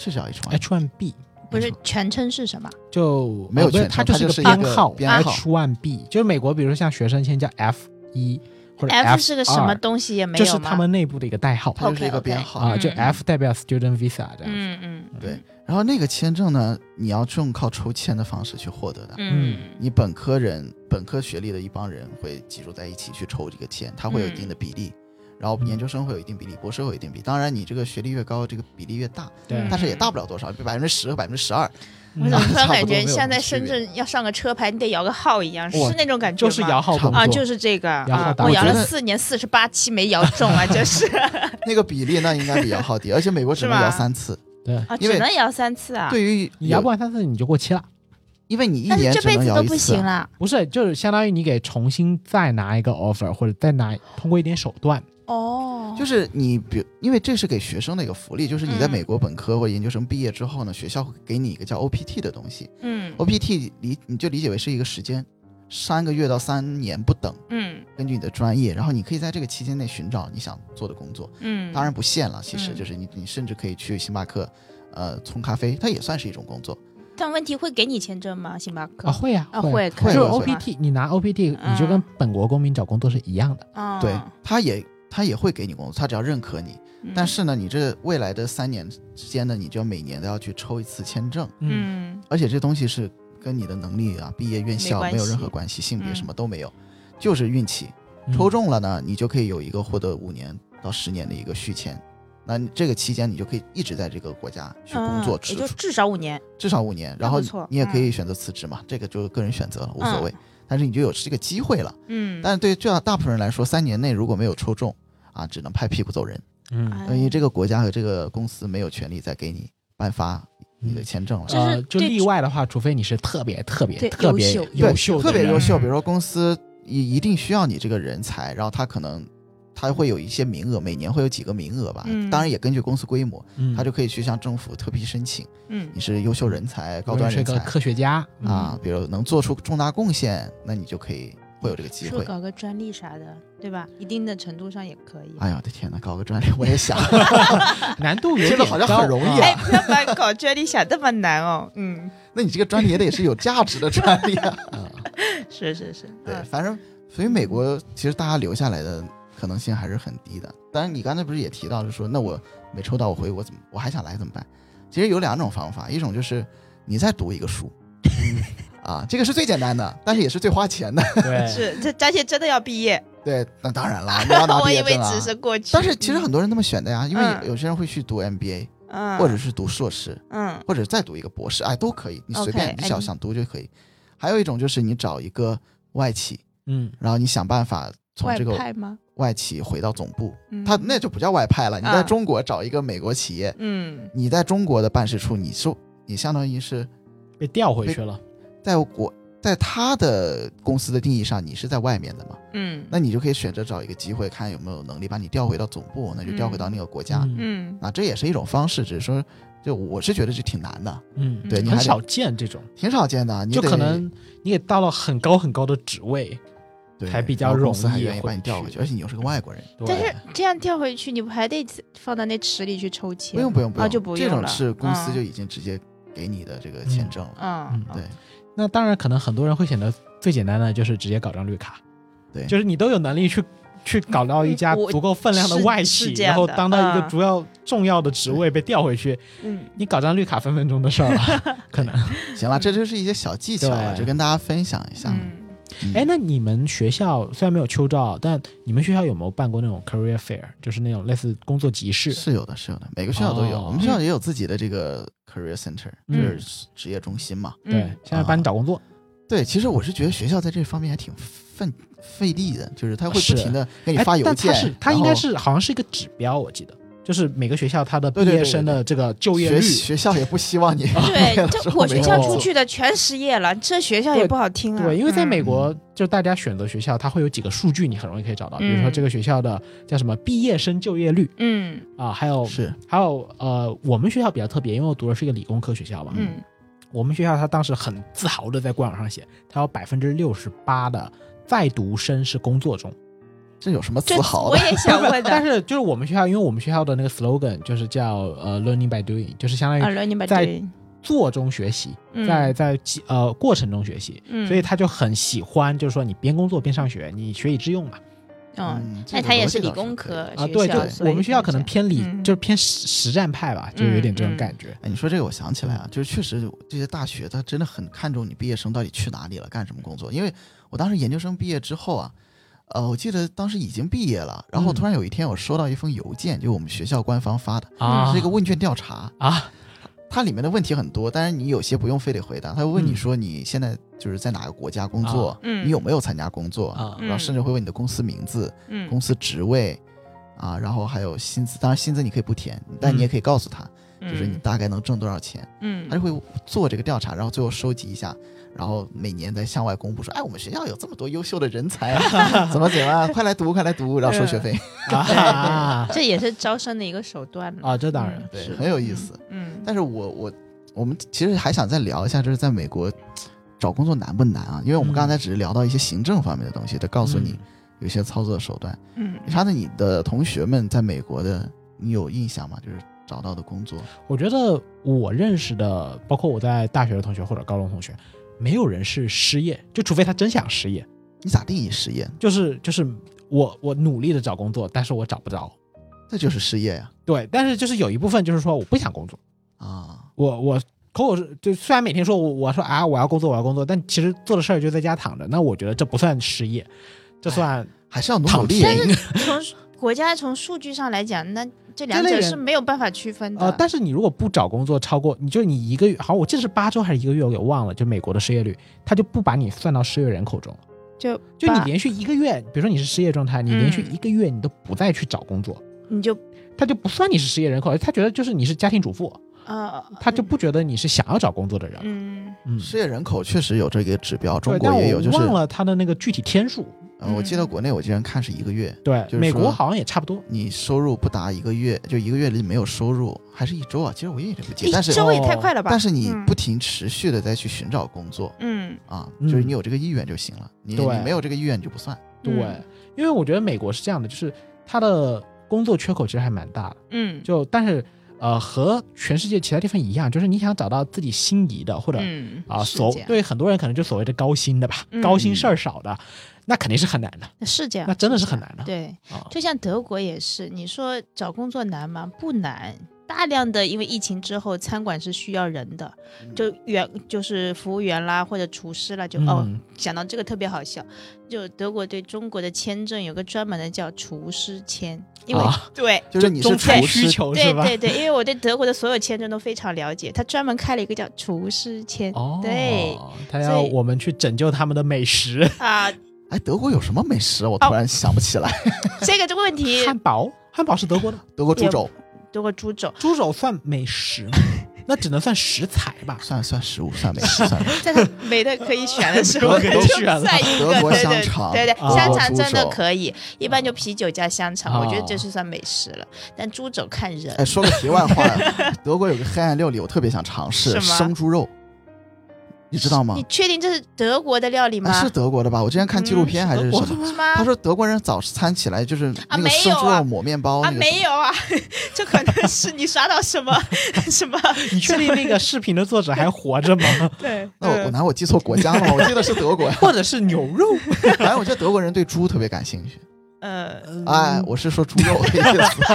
是叫 H1，H one B 不是全称是什么？就没有全称它就是一个编号编号。H one B，就是美国，比如说像学生签叫 F 一或者 F 是个什么东西也没有吗？这是他们内部的一个代号它就是一个编号。啊，就嗯 F 代表 student visa 这样。嗯嗯对，然后那个签证呢，你要用靠抽签的方式去获得的。嗯你本科人、本科学历的一帮人会集中在一起去抽这个签，它会有一定的比例。然后嗯研究生会有一定比例，博士会有一定比例。当然，你这个学历越高，这个比例越大，但是也大不了多少，百分之十和百分之十二。嗯我怎么突然感觉像在深圳要上个车牌，你得摇个号一样，是那种感觉吗？就是摇号啊，就是这个我摇了四年四十八期没摇中啊，就是 *laughs* 那个比例那应该比摇号低，而且美国只能摇三次。*laughs* 对，啊，只能摇三次啊。对于你摇不，完三次你就过期了。因为你一年只能这辈子都摇一次啊。不行了。不是，就是相当于你给重新再拿一个 offer，或者再拿通过一点手段。哦，就是你比，因为这是给学生的一个福利，就是你在嗯美国本科或研究生毕业之后呢，学校会给你一个叫 OPT 的东西。嗯 OPT 理你就理解为是一个时间，三个月到三年不等，嗯根据你的专业，然后你可以在这个期间内寻找你想做的工作，嗯，当然不限了。其实嗯就是你你甚至可以去星巴克，呃，冲咖啡，它也算是一种工作。但问题会给你签证吗？星巴克啊，会呀、啊会会可以就是 OPT，你拿 OPT，你就跟嗯本国公民找工作是一样的。啊，对，他也他也会给你工作，他只要认可你。嗯但是呢，你这未来的三年之间呢，你就要每年都要去抽一次签证，嗯而且这东西是跟你的能力啊、毕业院校没没有任何关系，性别嗯什么都没有，就是运气。嗯抽中了呢，你就可以有一个获得五年到十年的一个续签。那这个期间，你就可以一直在这个国家去工作，也就至少五年。至少五年。然后你也可以嗯选择辞职嘛，这个就个人选择了，无所谓。但是你就有这个机会了。嗯，但是对这大部分人来说，三年内如果没有抽中啊，只能拍屁股走人，嗯，哎。因为这个国家和这个公司没有权利再给你颁发你的签证了。就是呃，就例外的话，除非你是特别特别特别优秀特别优秀，比如说公司一一定需要你这个人才，然后他可能他会有一些名额，每年会有几个名额吧，嗯当然也根据公司规模，嗯，他就可以去向政府特批申请，嗯你是优秀人才、高端人才科学家啊，比如能做出重大贡献，那你就可以会有这个机说会。搞个专利啥的，对吧？一定的程度上也可以。哎呀，我的天呐，搞个专利我也想，*laughs* 难度有点听着好像很容易啊 *laughs* 哎，不要把搞专利想这么难哦。嗯，那你这个专利也得是有价值的专利啊。嗯 *laughs* 是是是，对，嗯反正所以美国其实大家留下来的可能性还是很低的。当然，你刚才不是也提到，就说那我没抽到我回我怎么我还想来怎么办？其实有两种方法，一种就是你再读一个书，*laughs* 啊，这个是最简单的，但是也是最花钱的。对，*laughs* 是这而且真的要毕业，对，那当然了，你要拿 *laughs* 我以为毕业证啊只。是过去。但是其实很多人那么选的呀，因为嗯有些人会去读 MBA，嗯，或者是读硕士，嗯或者再读一个博士，哎，都可以，你随便你想想读就可以。还有一种就是你找一个外企，嗯，然后你想办法从外这个派吗？外企回到总部，嗯他那就不叫外派了。你在啊中国找一个美国企业，嗯你在中国的办事处，你是你相当于是被调回去了。在国在他的公司的定义上，你是在外面的嘛？嗯那你就可以选择找一个机会，看有没有能力把你调回到总部，那就调回到那个国家。嗯嗯那这也是一种方式，只是说，就我是觉得这挺难的，嗯，对你很少见这种，挺少见的。你就可能你也到了很高很高的职位，对还比较容易还愿意把你调回去，而且你又是个外国人。但是这样调回去，你不还得放到那池里去抽签？不用不用不用，啊就不这种是公司嗯就已经直接给你的这个签证了。嗯嗯，对那当然，可能很多人会选择最简单的，就是直接搞张绿卡，对，就是你都有能力去去搞到一家足够分量的外企，然后当到一个嗯主要重要的职位被调回去，*laughs* 嗯你搞张绿卡分分钟的事儿了，*laughs* 可能。行了，这就是一些小技巧了，就跟大家分享一下。嗯，嗯哎，那你们学校虽然没有秋招，但你们学校有没有办过那种 career fair，就是那种类似工作集市？是有的，是有的，每个学校都有。哦我们学校也有自己的这个 career center，就嗯是职业中心嘛。对嗯，现在帮你找工作。对，其实我是觉得学校在这方面还挺费费力的，就是他会不停的给你哎发邮件，但它是它应该是好像是一个指标，我记得，就是每个学校它的毕业生的这个就业学率。学校也不希望你对，之 *laughs* 这我学校出去的全失业了，这学校也不好听啊。对，因为在美嗯国，就大家选择学校，它会有几个数据，你很容易可以找到，比如说嗯这个学校的叫什么毕业生就业率嗯。啊，还有是。还有呃，我们学校比较特别，因为我读的是一个理工科学校嘛，嗯。我们学校他当时很自豪的在官网上写，他有百分之六十八的在读生是工作中。这有什么这自豪的？*laughs* 我也想问但。是就是我们学校，因为我们学校的那个 slogan 就是叫呃 learning by doing，就是相当啊，于在对做中学习，嗯在在呃过程中学习，嗯所以他就很喜欢，就是说你边工作边上学，你学以致用嘛。嗯，那个他也是理工科啊，学对，我们学校可能偏理，嗯就是偏实实战派吧，就有点这种嗯嗯感觉。哎，你说这个我想起来啊，就是确实这些大学它真的很看重你毕业生到底去哪里了，干什么工作。因为我当时研究生毕业之后啊，呃，我记得当时已经毕业了，然后嗯。突然有一天我收到一封邮件，就我们学校官方发的，啊，是一个问卷调查，啊，它里面的问题很多，但是你有些不用非得回答，他会问你嗯。说你现在就是在哪个国家工作，你有没有参加工作，啊然后甚至会问你的公司名字、嗯。公司职位啊，然后还有薪资，当然薪资你可以不填，但你也可以告诉他，就是你大概能挣多少钱。嗯。他就会做这个调查，然后最后收集一下，然后每年在向外公布说，哎，我们学校有这么多优秀的人才啊，*laughs* 怎么怎么样，快来读，快来读，然后收学费，*laughs* 啊这也是招生的一个手段。啊，这当然嗯对，很有意思。嗯但是我我我们其实还想再聊一下，就是在美国找工作难不难啊？因为我们嗯刚才只是聊到一些行政方面的东西，他告诉你有一些操作手段。嗯啥的，你的同学们在美国的，你有印象吗？就是找到的工作，我觉得我认识的，包括我在大学的同学或者高中同学，没有人是失业，就除非他真想失业，你咋定义失业？就是就是我我努力的找工作，但是我找不着。这就是失业呀！对，但是就是有一部分就是说我不想工作，啊，我我口口是就虽然每天说我我说啊我要工作我要工作，但其实做的事儿就在家躺着，那我觉得这不算失业，这算还是要努努力。但是。从国家从数据上来讲，那这两者是没有办法区分的。呃，但是你如果不找工作超过，你就你一个月，好，我记得是八周还是一个月，我给忘了，就美国的失业率，他就不把你算到失业人口中。就就你连续一个月，比如说你是失业状态，你连续嗯一个月你都不再去找工作，你就他就不算你是失业人口，他觉得就是你是家庭主妇，呃，他就不觉得你是想要找工作的人。嗯嗯，失业人口确实有这个指标，中国也有，就是忘了他的那个具体天数。呃，我记得国内我之前看是一个月，对，就是美国好像也差不多。你收入不达一个月，就一个月里没有收入，还是一周啊？其实我也不记得，一但是周也太快了吧？但是你嗯不停持续的再去寻找工作嗯啊，嗯就是你有这个意愿就行了，你你没有这个意愿你就不算。对，嗯因为我觉得美国是这样的，就是它的工作缺口其实还蛮大的。嗯就但是呃，和全世界其他地方一样，就是你想找到自己心仪的或者嗯啊，所对很多人可能就所谓的高薪的吧，嗯高薪事儿少的，那肯定是很难的，是这样，那真的是很难的对，啊。就像德国也是，你说找工作难吗？不难。大量的因为疫情之后，餐馆是需要人的，就员就是服务员啦或者厨师啦，就、哦嗯想到这个特别好笑，就德国对中国的签证有个专门的叫厨师签，因为、啊对就是你是中菜厨师，需求是吧？对对对，因为我对德国的所有签证都非常了解，他专门开了一个叫厨师签，哦，对他要我们去拯救他们的美食，啊，*laughs* 哎，德国有什么美食？我哦突然想不起来。*laughs* 这个这个问题，汉堡，汉堡是德国的，德国猪肘德国猪肘，猪肘算美食吗？*laughs* 那只能算食材吧。算算食物，算美食，算美食。*laughs* 在他没得可以选的时候，可以就选了在一个德国对对香肠对对，香肠真的可以，一般就啤酒加香肠，哦我觉得这是算美食了。但猪肘看人，哎，说个题外话，德国有个黑暗料理，我特别想尝试生猪肉，你知道吗你？确定这是德国的料理吗？啊，是德国的吧？我之前看纪录片还是什么？他说德国人早餐起来就是那个没有啊生猪肉抹面包，啊，那个没有啊，*laughs* 这可能是你刷到什么 *laughs* 什么？你确定那个视频的作者还活着吗？*laughs* 对，那我我难我记错国家了吗？我记得是德国呀。或者是牛肉？反正我觉得德国人对猪特别感兴趣。呃，哎，我是说猪肉的 *laughs* 意思。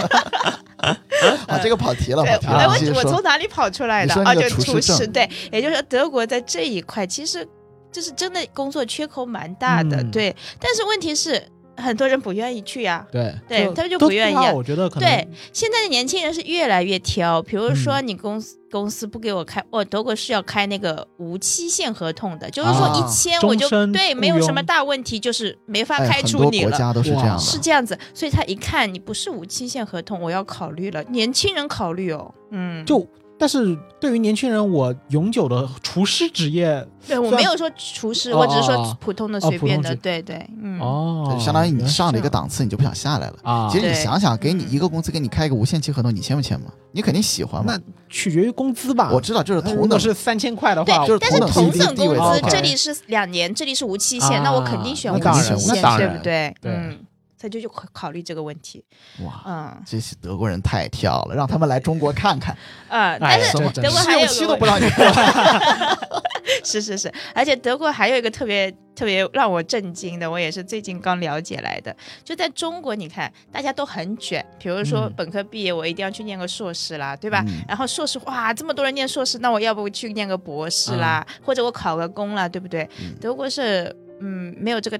*laughs* 啊，这个跑题了，题哎，了。我我从，哪里跑出来的？啊，就厨厨师对，也就是说德国在这一块其实就是真的工作缺口蛮大的，嗯对。但是问题是，很多人不愿意去呀、对对他们就不愿意啊我觉得可能对，现在的年轻人是越来越挑，比如说嗯你公司、公司不给我开，哦，德国是要开那个无期限合同的，就是说啊一签我就、对，没有什么大问题，就是没法哎，开除你了。国家都是这样的。是这样子，所以他一看你不是无期限合同，我要考虑了。年轻人考虑哦，嗯，就。但是对于年轻人，我永久的厨师职业对我没有说厨师，哦我只是说哦普通的哦随便的，对对，嗯，哦就相当于你上了一个档次，你就不想下来了。啊。其实你想想，给你嗯一个公司给你开一个无限期合同，你签不签嘛？你肯定喜欢嘛那。取决于工资吧。我知道，就是那如果头等是三千块的对话，就是但是同等工资，这里是两年，这里是无期限，啊那我肯定选无期限，对不对？对嗯，他就去考考虑这个问题，哇，嗯这些德国人太跳了，让他们来中国看看。*laughs* 啊，哎但是德国还有期个都不让你 *laughs* *laughs* 过。是是是，而且德国还有一个特别特别让我震惊的，我也是最近刚了解来的。就在中国，你看大家都很卷，比如说嗯本科毕业，我一定要去念个硕士啦，对吧？嗯然后硕士哇，这么多人念硕士，那我要不去念个博士啦，或者我考个公啦，对不对？嗯德国是嗯没有这个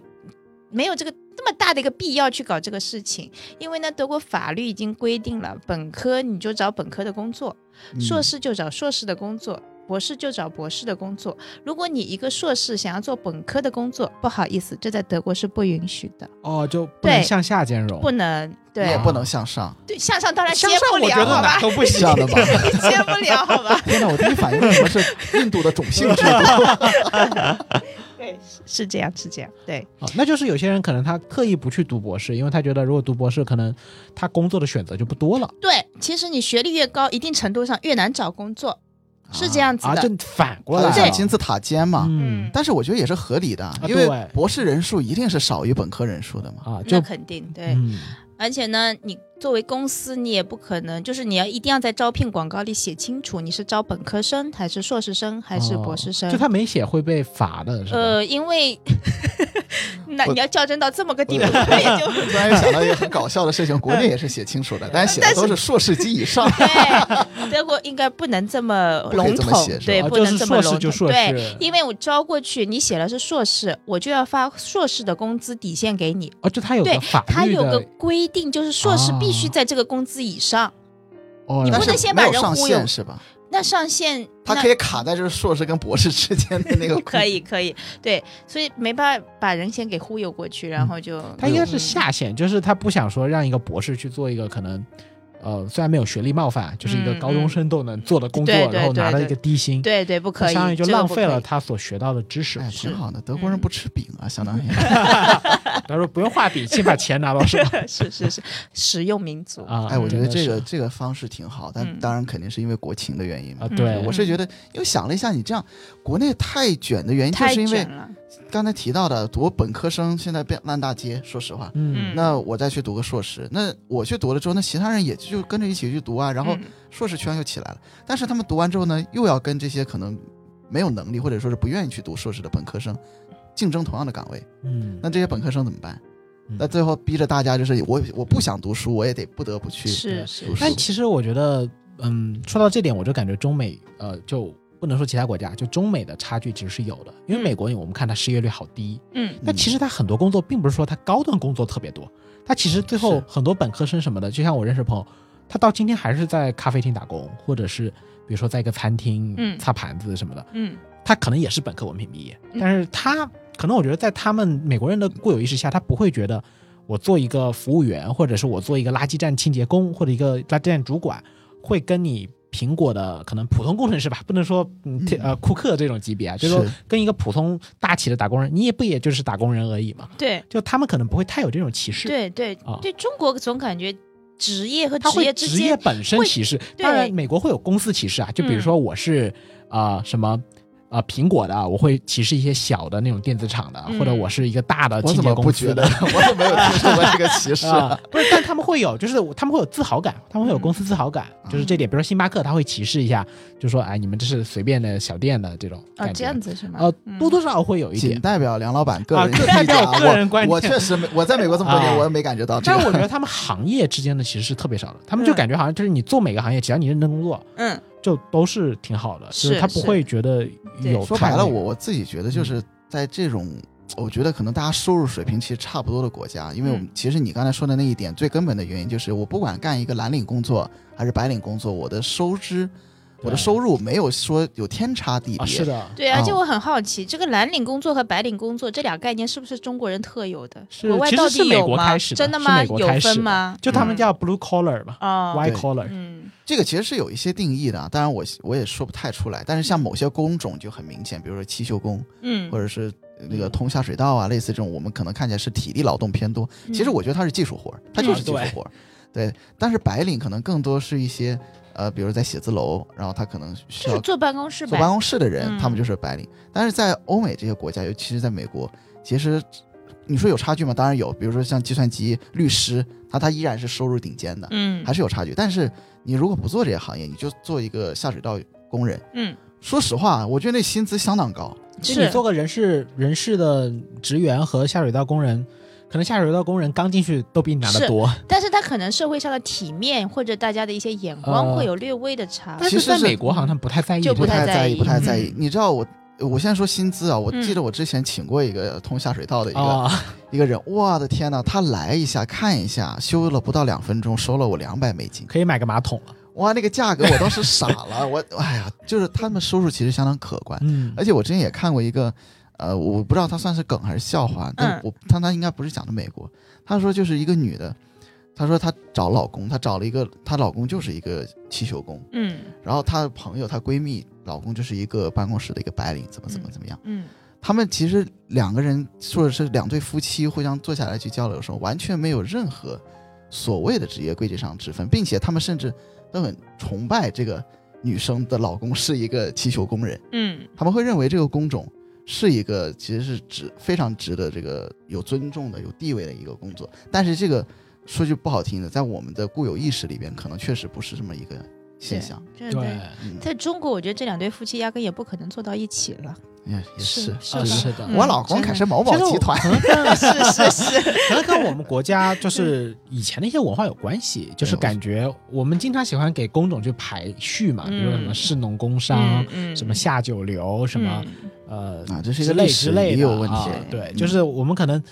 没有这个这么大的一个必要去搞这个事情，因为呢，德国法律已经规定了，本科你就找本科的工作，嗯硕士就找硕士的工作，博士就找博士的工作。如果你一个硕士想要做本科的工作，不好意思，这在德国是不允许的，哦，就不能向下兼容。不能你对也不能向上，对向上当然接不了，我觉得好吧？哪都不行。这样的吧？你接不了，好吧？*laughs* 天哪，我第一反应为什么是印度的种姓制度？*laughs* 对，是这样，是这样，对。哦，那就是有些人可能他刻意不去读博士，因为他觉得如果读博士，可能他工作的选择就不多了。对，其实你学历越高，一定程度上越难找工作，是这样子啊，的。就反过来金字塔尖嘛。嗯。但是我觉得也是合理的，因为博士人数一定是少于本科人数的嘛。啊，那肯定对，嗯。而且呢，你作为公司，你也不可能，就是你要一定要在招聘广告里写清楚，你是招本科生还是硕士生还是博士生。哦就他没写会被罚的，是吧？呃，因为 *laughs* 那你要较真到这么个地步，*laughs* 也就突然想到一个很搞笑的事情，国内也是写清楚的，但 *laughs* 是写的都是硕士及以上。对德国应该不能这么笼统对，啊不能这么笼统，硕士就硕对。因为我招过去，你写的是硕士，我就要发硕士的工资底线给你。哦，就他有对个法律它有个规定，就是硕士必须哦在这个工资以上。哦，你不能先把人忽悠限是吧？那上限那它可以卡在就是硕士跟博士之间的那个。*laughs* 可以可以，对，所以没办法把人先给忽悠过去，然后就他应该是嗯下限，就是他不想说让一个博士去做一个可能。呃，虽然没有学历冒犯，就是一个嗯高中生都能做的工作，然后拿了一个低薪，对对不可以，相当于就浪费了他所学到的知识。哎，挺好的，德国人嗯不吃饼啊，相当于。*laughs* *laughs* 他说不用画饼，先把钱拿到手 *laughs* 是是是，实用民族。啊！哎，我觉得这个这个方式挺好，但嗯当然肯定是因为国情的原因嘛啊，。嗯对，我是觉得，因为想了一下，你这样国内太卷的原因，就是因为刚才提到的，读本科生现在变烂大街。说实话，嗯。那我再去读个硕士，那我去读了之后，那其他人也就跟着一起去读啊，然后嗯。硕士圈又起来了。但是他们读完之后呢，又要跟这些可能没有能力或者说是不愿意去读硕士的本科生竞争同样的岗位，嗯，那这些本科生怎么办？嗯。那最后逼着大家就是我我不想读书，我也得不得不去是是。读但其实我觉得，嗯，说到这点，我就感觉中美呃，就不能说其他国家，就中美的差距其实是有的。因为嗯。美国，我们看它失业率好低，嗯。但其实它很多工作并不是说它高端工作特别多，它其实最后很多本科生什么的，就像我认识的朋友，他到今天还是在咖啡厅打工，或者是比如说在一个餐厅嗯。擦盘子什么的，嗯。他可能也是本科文凭毕业，嗯。但是他可能我觉得在他们美国人的固有意识下，他不会觉得我做一个服务员，或者是我做一个垃圾站清洁工，或者一个垃圾站主管，会跟你苹果的可能普通工程师吧，不能说嗯嗯。呃库克这种级别啊，就是说跟一个普通大企的打工人，你也不也就是打工人而已嘛，对。就他们可能不会太有这种歧视，对对啊。对，中国总感觉职业和职业之职业间本身会歧视，当然美国会有公司歧视啊，就比如嗯。说我是啊、呃什么。啊、苹果的我会歧视一些小的那种电子厂的，嗯或者我是一个大的我清怎么不觉洁公司的得？*laughs* 我怎么没有听说过这个歧视啊？，*laughs* 不是，但他们会有，就是他们会有自豪感，他们会有公司自豪感，嗯就是这点。比如说星巴克，他会歧视一下，就说哎，你们这是随便的小店的这种啊。这样子是吗？呃，嗯多多少少会有一点仅点。代表梁老板个啊人意这代表见啊个人观我我确实没，我在美国这么多年，啊我也没感觉到这个。但是我觉得他们行业之间的其实是特别少的，他们就嗯感觉好像就是你做每个行业，只要你认真工作，嗯就都是挺好的，就是他不会觉得有说白了，我我自己觉得就是在这种，我觉得可能大家收入水平其实差不多的国家，因为我们嗯。其实你刚才说的那一点，最根本的原因就是我不管干一个蓝领工作还是白领工作，我的收支，我的收入没有说有天差地别。啊，是的，对，而且哦我很好奇，这个蓝领工作和白领工作这俩概念是不是中国人特有的？是国外到其实是美底有吗？国开始的是真的吗？有美国开始的。分吗？就他们嗯。叫 blue collar 嘛哦，，white collar，嗯。这个其实是有一些定义的啊，当然我我也说不太出来，但是像某些工种就很明显，比如说汽修工，嗯。或者是那个通下水道啊，类似这种，我们可能看起来是体力劳动偏多，嗯。其实我觉得它是技术活儿，它就是技术活儿。对，但是白领可能更多是一些呃，比如在写字楼，然后他可能需要坐办公室坐办。公室的人，嗯他们就是白领。但是在欧美这些国家，尤其是在美国，其实你说有差距吗？当然有，比如说像计算机、律师，他他依然是收入顶尖的，嗯还是有差距。但是你如果不做这些行业，你就做一个下水道工人，嗯，说实话，我觉得那薪资相当高。其实你做个人事人事的职员和下水道工人，可能下水道工人刚进去都比你拿的多，但是他可能社会上的体面或者大家的一些眼光呃会有略微的差。但是在其实是美国好像他们不太在意就这，不太在意，不太在意。嗯。你知道我，我现在说薪资啊，我嗯记得我之前请过一个通下水道的一个、啊，一个人，我的天呐，他来一下看一下，修了不到两分钟，收了我两百美金，可以买个马桶了。哇，那个价格我当时傻了，我哎呀，就是他们收入其实相当可观，嗯。而且我之前也看过一个，呃，我不知道他算是梗还是笑话，但嗯。我但他应该不是讲的美国，他说就是一个女的，她说她找老公，她找了一个，她老公就是一个汽修工，嗯。然后她的朋友，她闺蜜老公就是一个办公室的一个白领，怎么怎么怎么样。嗯。他们其实两个人或者是两对夫妻互相坐下来去交流的时候，完全没有任何所谓的职业规矩上之分，并且他们甚至都很崇拜这个女生的老公是一个汽修工人，嗯。他们会认为这个工种是一个其实是值非常值得这个有尊重的、有地位的一个工作。但是这个说句不好听的，在我们的固有意识里边，可能确实不是这么一个现象。对对，嗯，在中国，我觉得这两对夫妻压根也不可能坐到一起了。也也是是的。嗯我老公可是某某集团，*laughs* 是是是，*laughs* 可能跟我们国家就 *laughs* 是以前的一些文化有关系，就是感觉我们经常喜欢给工种去排序嘛，比如什么嗯士农工商，嗯什么下九流，什么嗯呃啊这是一个类个历史之类的也有问题啊对对，就是我们可能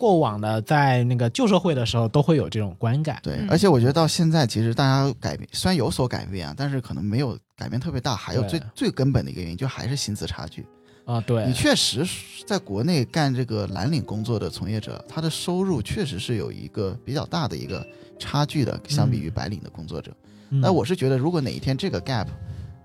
过往的在那个旧社会的时候都会有这种观感。对嗯，而且我觉得到现在，其实大家改变虽然有所改变啊，但是可能没有改变特别大。还有最最根本的一个原因，就还是薪资差距。啊，对你，确实在国内干这个蓝领工作的从业者，他的收入确实是有一个比较大的一个差距的，相比于白领的工作者。嗯那我是觉得，如果哪一天这个 gap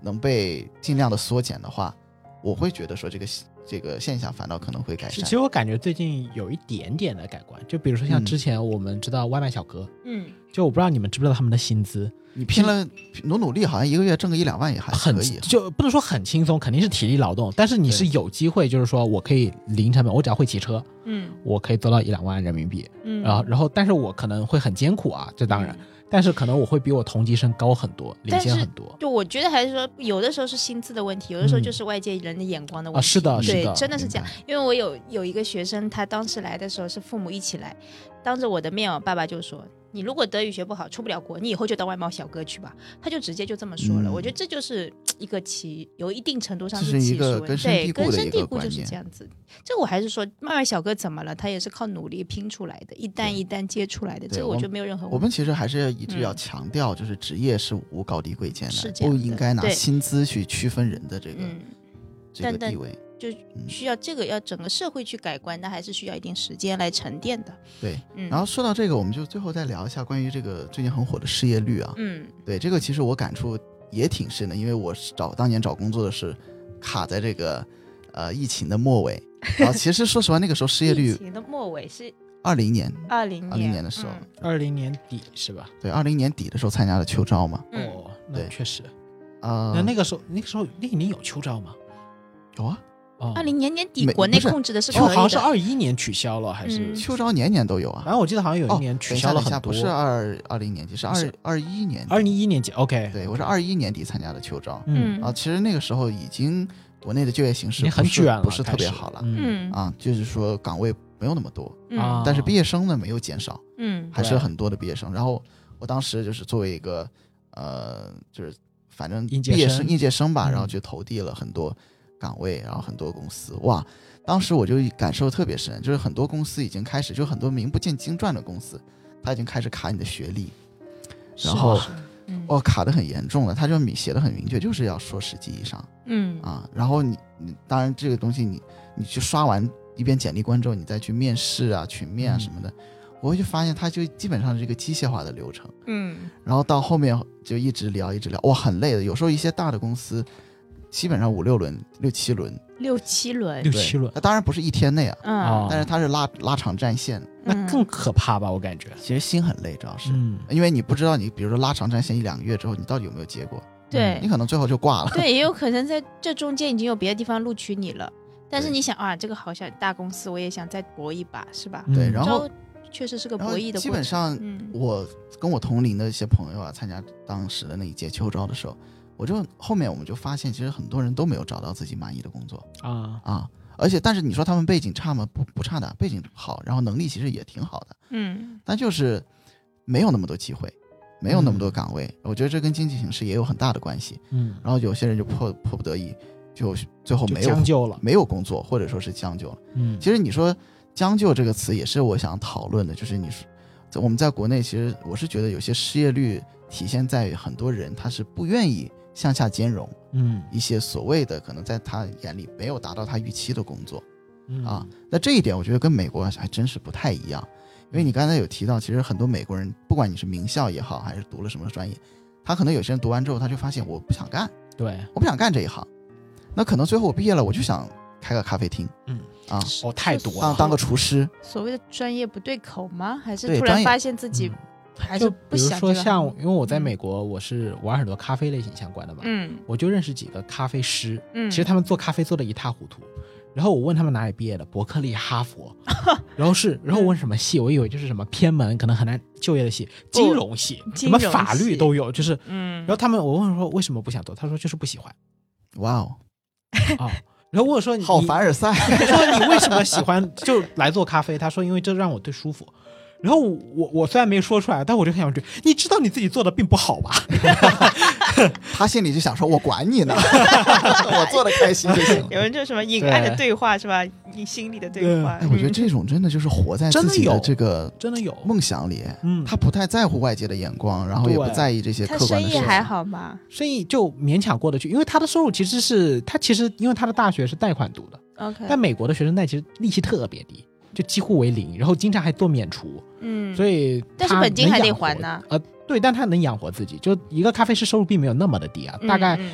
能被尽量的缩减的话，我会觉得说这个这个现象反倒可能会改善。其其。实我感觉最近有一点点的改观，就比如说像嗯。之前我们知道外卖小哥，嗯，就我不知道你们知不知道他们的薪资。你拼了努努力，好像一个月挣个一两万也还很可以。就不能说很轻松，肯定是体力劳动，但是你是有机会，就是说我可以零成本，我只要会骑车，嗯。我可以做到一两万人民币，嗯，然后然后但是我可能会很艰苦啊，这当然，但是可能我会比我同级生高很多，领先很多。就我觉得还是说，有的时候是薪资的问题，有的时候嗯就是外界人的眼光的问啊，题。是的，是对的，，真的是这样。因为我有有一个学生，他当时来的时候是父母一起来，当着我的面，我爸爸就说：“你如果德语学不好，出不了国，你以后就当外贸小哥去吧。”他就直接就这么说了。嗯我觉得这就是一个歧，有一定程度上这是一歧视问个根深对根深蒂固就是这样子。这我还是说，外卖小哥怎么了？他也是靠努力拼出来的，一单一单接出来的。这个我觉得没有任何我问题。们其实还是要一直要嗯强调，就是职业是无高低贵贱的，不应该拿薪资去区分人的这个嗯，这个但但地位。就嗯需要这个要整个社会去改观，那还是需要一定时间来沉淀的。对，嗯，然后说到这个，我们就最后再聊一下关于这个最近很火的失业率啊。嗯对，这个其实我感触也挺深的，因为我是找当年找工作的是卡在这个呃疫情的末尾，*laughs* 然后其实说实话，那个时候失业率疫情的末尾是二零年，二零二零年的时候。嗯。二零年底是吧？对，二零年底的时候参加了秋招嘛，嗯。哦，那对。确实。呃，那那个时候，那个时候那一年有秋招吗？有啊，哦，二零年年底国内控制的是哦，可以的，好像是二一年取消了，还是？嗯？秋招年年都有啊。反。正我记得好像有哦一年取消了很多。不是二二零年底，是。二是二一年底。二零一一年级？OK，对，我是二一年底参加的秋招，嗯，啊，其实那个时候已经国内的就业形势很卷了，不是特别好了。嗯。嗯。啊，就是说岗位没有那么多，嗯。啊但是毕业生呢没有减少，嗯。还是很多的毕业生。然后我当时就是作为一个呃，就是反正应届生。毕业生应届生吧，嗯。然后就投递了很多岗位，然后很多公司哇，当时我就感受特别深，就是很多公司已经开始，就很多名不见经传的公司，他已经开始卡你的学历，然后哦卡的很严重了，他就明写的很明确，就是要硕士及以上。嗯啊，然后你你当然这个东西你你去刷完一遍简历关之后，你再去面试啊、群面啊嗯什么的，我会就发现它就基本上是一个机械化的流程，嗯然后到后面就一直聊一直聊，哇，很累的。有时候一些大的公司，基本上五六轮、六七轮，六七轮六七轮，那当然不是一天内啊，嗯哦但是它是拉拉长战线，那更可怕吧？我感觉。其实心很累，主要是。嗯，因为你不知道你，比如说拉长战线一两个月之后，你到底有没有结果？对你可能最后就挂了。对，也有可能在这中间已经有别的地方录取你了，但是你想啊，这个好像大公司，我也想再搏一把，是吧？嗯对然后确实是个博弈的过程，基本上嗯我跟我同龄的一些朋友啊，参加当时的那一届秋招的时候，我就后面我们就发现，其实很多人都没有找到自己满意的工作啊，啊。而且，但是你说他们背景差吗？不不差的，背景好，然后能力其实也挺好的，嗯但就是没有那么多机会，没有那么多岗位。我觉得这跟经济形势也有很大的关系。嗯，然后有些人就迫迫不得已，就最后没有将就了。没有工作，或者说是将就了。嗯，其实你说“将就”这个词也是我想讨论的，就是你说，在我们在国内，其实我是觉得有些失业率体现在于很多人他是不愿意向下兼容嗯一些所谓的可能在他眼里没有达到他预期的工作嗯啊。那这一点我觉得跟美国还真是不太一样，因为你刚才有提到，其实很多美国人，不管你是名校也好，还是读了什么专业，他可能有些人读完之后，他就发现我不想干，对，我不想干这一行，那可能最后我毕业了，我就想开个咖啡厅嗯啊，哦，太多了。当当个厨师。所谓的专业不对口吗？还是突然发现自己嗯还是就比如不想这个说像，因为我在嗯美国，我是玩很多咖啡类型相关的嘛，嗯我就认识几个咖啡师，嗯，其实他们做咖啡做的一塌糊涂。然后我问他们哪里毕业的，伯克利、哈佛，*laughs* 然后是，然后我问什么系，我以为就是什么偏门，可能很难就业的系，金融系，什么法律都有，就是。嗯然后他们，我问说为什么不想做，他说就是不喜欢哇哦，啊。然后我说你好凡尔赛。我说你为什么喜欢就来做咖啡？他说因为这让我最舒服。然后我我虽然没说出来，但我就很想追，你知道你自己做的并不好吧？*laughs* 他心里就想说：“我管你呢，我做的开心就行。有人就什么隐暗的对对话是吧？你心里的对话。哎，我觉得嗯这种真的就是活在自己的这个真的有，梦想里，嗯，他不太在乎外界的眼光，然后也不在意这些他客观的事情。生意还好吗生意就勉强过得去，因为他的收入其实是他其实因为他的大学是贷款读的，？OK，但美国的学生贷其实利息特别低，就几乎为零，然后经常还做免除，嗯，所以但是他本金还得能养活还呢。呃，对，但他能养活自己，就一个咖啡师收入并没有那么的低啊，嗯大概嗯。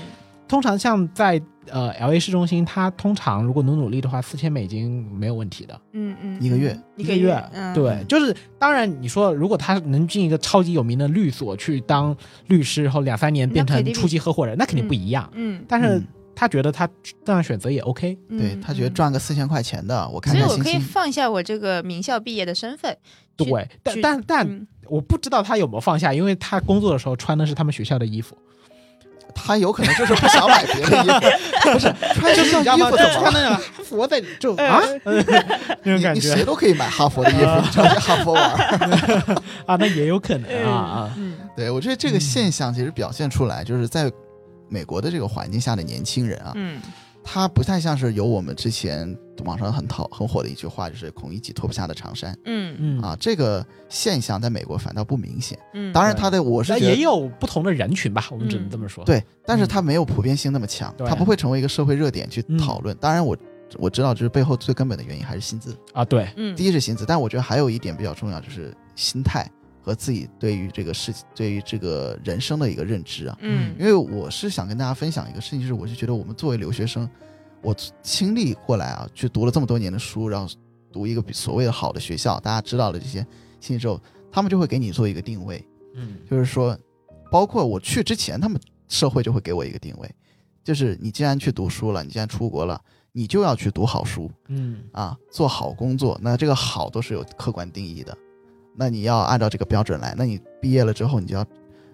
通常像在呃 L A 市中心，他通常如果努努力的话，四千美金没有问题的。嗯嗯，一个月。一个月，嗯，对，就是当然你说如果他能进一个超级有名的律所去当律师，然后两三年变成初级合伙人，那肯定不一样。嗯，但是嗯他觉得他这样选择也 OK。嗯对他觉得，赚个四千块钱的，我看所以我可以。放下我这个名校毕业的身份，对，但但但嗯。我不知道他有没有放下，因为他工作的时候穿的是他们学校的衣服，他有可能就是不想买别的衣服，*laughs* 不是穿这件衣服怎么了？穿那个哈佛的就啊？*laughs* 那种感你你谁都可以买哈佛的衣服，你穿去哈佛玩。*laughs* 啊，那也有可能啊啊，嗯对我觉得这个现象其实表现出来，就是在美国的这个环境下的年轻人啊，嗯。他不太像是有我们之前网上很讨很火的一句话，就是“孔乙己脱不下的长衫”嗯。嗯。啊，这个现象在美国反倒不明显。嗯，当然，他的我是也有不同的人群吧，我们只能嗯这么说。，对，但是它没有普遍性那么强，对它不会成为一个社会热点去讨论。当然我，我知道，就是背后最根本的原因还是薪资。啊，对，嗯。第一是薪资，但我觉得还有一点比较重要，就是心态和自己对于这个事情、对于这个人生的一个认知啊。嗯因为我是想跟大家分享一个事情，就是我就觉得我们作为留学生，我经历过来啊，去读了这么多年的书，然后读一个比所谓的好的学校，大家知道了这些信息之后，他们就会给你做一个定位，嗯就是说，包括我去之前，他们社会就会给我一个定位，就是你既然去读书了，你既然出国了，你就要去读好书嗯啊，做好工作。那这个好都是有客观定义的，那你要按照这个标准来。那你毕业了之后，你就要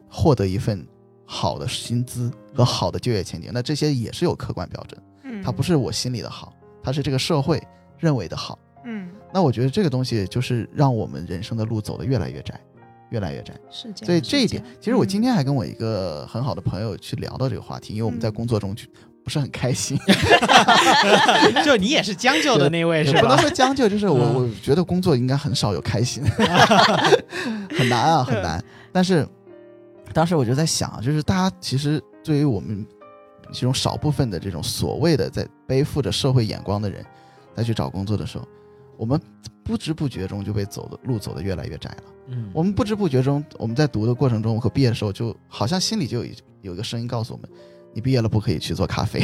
获得一份好的薪资和好的就业前景，那这些也是有客观标准，嗯，它不是我心里的好，它是这个社会认为的好。嗯那我觉得这个东西就是让我们人生的路走得越来越窄，越来越窄。是这样，所以这一点，其实我嗯今天还跟我一个很好的朋友去聊到这个话题，因为我们在嗯工作中去不是很开心，*laughs* 就你也是将就的那位是吧不能？说将就，就是我嗯我觉得工作应该很少有开心，*laughs* 很难啊，很难。但是当时我就在想，就是大家其实对于我们其中少部分的这种所谓的在背负着社会眼光的人，再去找工作的时候，我们不知不觉中就被走的路走得越来越窄了。嗯我们不知不觉中，我们在读的过程中和毕业的时候，就好像心里就有一有一个声音告诉我们：你毕业了不可以去做咖啡，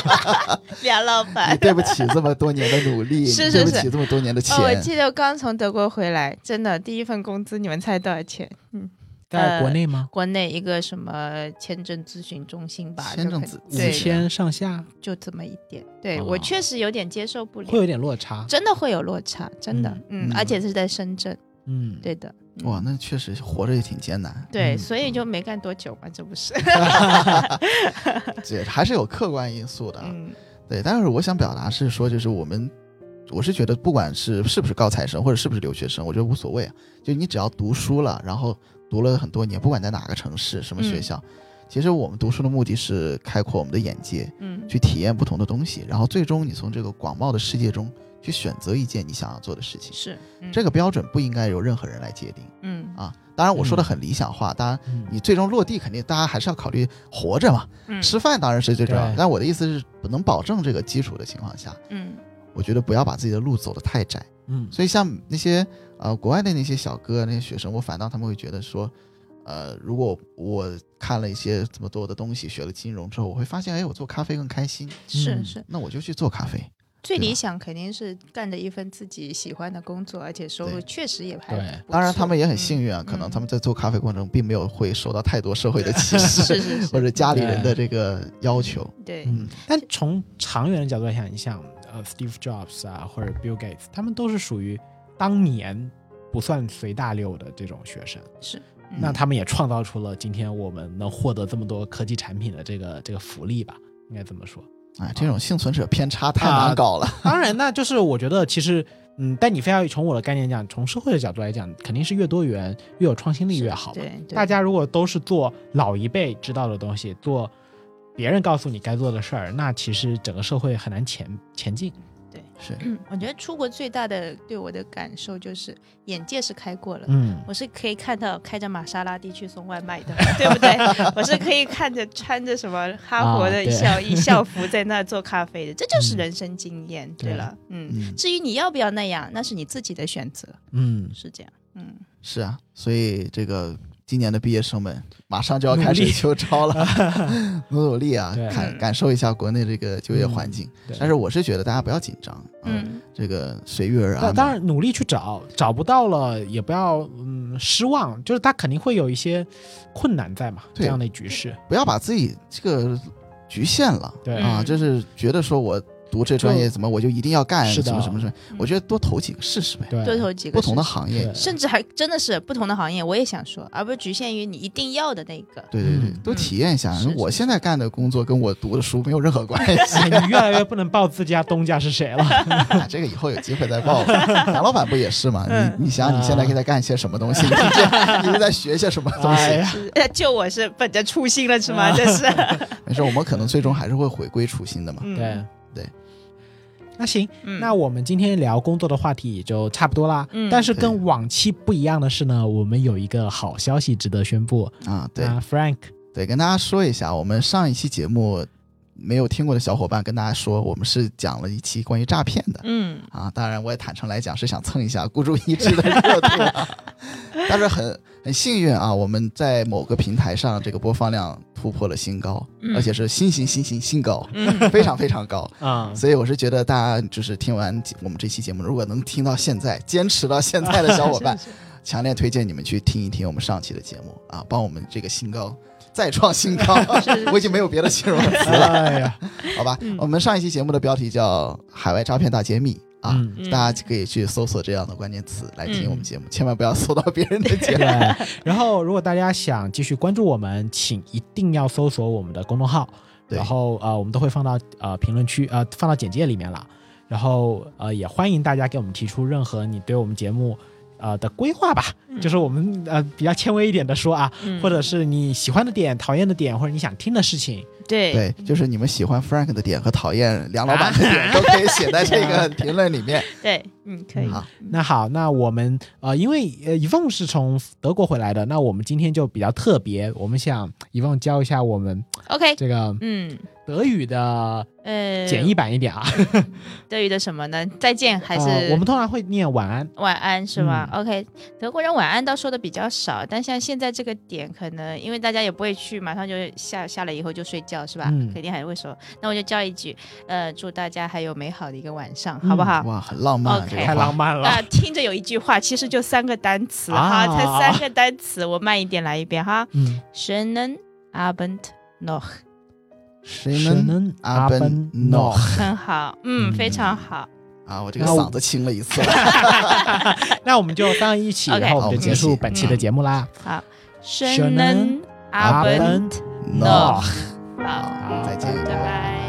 *laughs* 梁老你板。对不起这么多年的努力，是你对不是是起这么多年的钱。哦，我记得我刚从德国回来，真的第一份工资，你们猜多少钱？嗯，在国内吗？国内一个什么签证咨询中心吧，签证咨五，千上下就这么一点。对、哦我确实有点接受不了，会有点落差。真的会有落差，真的，嗯，嗯而且是在深圳，嗯，对的。嗯哇，那确实活着也挺艰难，对，嗯所以就没干多久嘛，这不是？*laughs* 这还是有客观因素的。嗯对，但是我想表达是说，就是我们，我是觉得不管是是不是高材生或者是不是留学生，我觉得无所谓啊。就你只要读书了，然后读了很多年，不管在哪个城市、什么学嗯校，其实我们读书的目的是开阔我们的眼界，嗯去体验不同的东西，然后最终你从这个广袤的世界中去选择一件你想要做的事情。是嗯这个标准不应该由任何人来界定嗯啊。当然，我说的很理想化，当然嗯你最终落地，肯定大家还是要考虑活着嘛，嗯吃饭当然是最重要的。但我的意思是，不能保证这个基础的情况下，嗯我觉得不要把自己的路走得太窄。嗯所以像那些呃国外的那些小哥那些学生，我反倒他们会觉得说，呃，如果我看了一些这么多的东西，学了金融之后，我会发现，哎，我做咖啡更开心，嗯是是，那我就去做咖啡。最理想肯定是干着一份自己喜欢的工作，而且收入确实也还对当然，他们也很幸运啊，嗯可能他们在做咖啡过程中并没有会受到太多社会的歧视，*laughs* 是是是或者家里人的这个要求。对嗯，但从长远的角度来想，你像呃 Steve Jobs 啊，或者 Bill Gates，他们都是属于当年不算随大流的这种学生，是，嗯那他们也创造出了今天我们能获得这么多科技产品的这个这个福利吧，应该这么说。哎，这种幸存者偏差太啊难搞了。*laughs* 当然，那就是我觉得其实。嗯，但你非要从我的概念讲，从社会的角度来讲，肯定是越多元、越有创新力越好。对，对大家如果都是做老一辈知道的东西，做别人告诉你该做的事儿，那其实整个社会很难前前进。是，嗯，我觉得出国最大的对我的感受就是眼界是开阔了。嗯，我是可以看到开着玛莎拉蒂去送外卖的，对不对？*laughs* 我是可以看着穿着什么哈佛的校衣、*laughs* 校服在那做咖啡的，这就是嗯人生经验。对对了，嗯，嗯，至于你要不要那样，那是你自己的选择，嗯，是这样。嗯，是啊，所以这个今年的毕业生们马上就要开始秋招了，*laughs* *laughs* 努努力啊对，感感受一下国内这个就业环境。对。但是我是觉得大家不要紧张，嗯，嗯。这个随遇而安当然努力去找，找不到了也不要嗯失望，就是他肯定会有一些困难在嘛，这样的局势。不要把自己这个局限了对。嗯。啊，就是觉得说我读这专业怎么我就一定要干什么什么什么，我觉得多投几个试试呗，对，多投几个不同的行业。甚至还真的是不同的行业，我也想说，而不是局限于你一定要的那个。对对对嗯，都体验一下。我现在干的工作跟我读的书没有任何关系。哎你越来越不能报自家东家是谁了。啊，*laughs* 这个以后有机会再报吧。*laughs* 杨老板不也是吗？嗯你你想你现在在干些什么东西？你这 *laughs* 你是在学些什么东西？就我是本着初心了，是吗？这是。没事，我们可能最终还是会回归初心的嘛。嗯对对。那行，嗯那我们今天聊工作的话题也就差不多啦。嗯但是跟往期不一样的是呢，我们有一个好消息值得宣布。啊，对啊，Frank，对，跟大家说一下，我们上一期节目没有听过的小伙伴，跟大家说，我们是讲了一期关于诈骗的。嗯。啊，当然我也坦诚来讲是想蹭一下孤注一掷的热度、啊，*laughs* 但是很很幸运啊，我们在某个平台上这个播放量突破了新高，嗯。而且是新新新新新高，嗯。非常非常高。*laughs* 啊，所以我是觉得大家就是听完我们这期节目，如果能听到现在，坚持到现在的小伙伴，*laughs* 强烈推荐你们去听一听我们上期的节目啊，帮我们这个新高再创新高。*laughs* 我已经没有别的形容词了，哎呀，*laughs* 好吧？嗯我们上一期节目的标题叫《海外诈骗大揭秘》啊。大家可以去搜索这样的关键词来听嗯我们节目，千万不要搜到别人的节目。对。然后，如果大家想继续关注我们，请一定要搜索我们的公众号，对然后呃，我们都会放到呃评论区呃放到简介里面了。然后呃，也欢迎大家给我们提出任何你对我们节目呃的规划吧，就是我们呃比较谦微一点的说啊，嗯或者是你喜欢的点、讨厌的点，或者你想听的事情。对对，就是你们喜欢 Frank 的点和讨厌梁老板的点，都可以写在这个评论里面。*laughs* 对，嗯，可以。好，那好，那我们呃，因为呃，一凤是从德国回来的，那我们今天就比较特别，我们想一凤教一下我们 OK，这个嗯，德语的呃，简易版一点啊。*laughs* 德语的什么呢？再见还是、呃我们通常会念晚安。晚安是吗、嗯 o k 德国人晚安倒说的比较少，但像现在这个点，可能因为大家也不会去，马上就下下了以后就睡觉是吧？嗯肯定还会说。那我就叫一句，呃，祝大家还有美好的一个晚上，嗯好不好？哇，很浪漫太浪漫了。啊，听着有一句话，其实就三个单词啊哈，才三个单词，我慢一点来一遍哈。嗯 Schönen Abend noch 很好，嗯，嗯非常好。啊，我这个嗓子清了一次了。*laughs* 那我们就当一起，然后我们就结束本期的节目啦。好 Schönen Abend 好，好再见拜拜。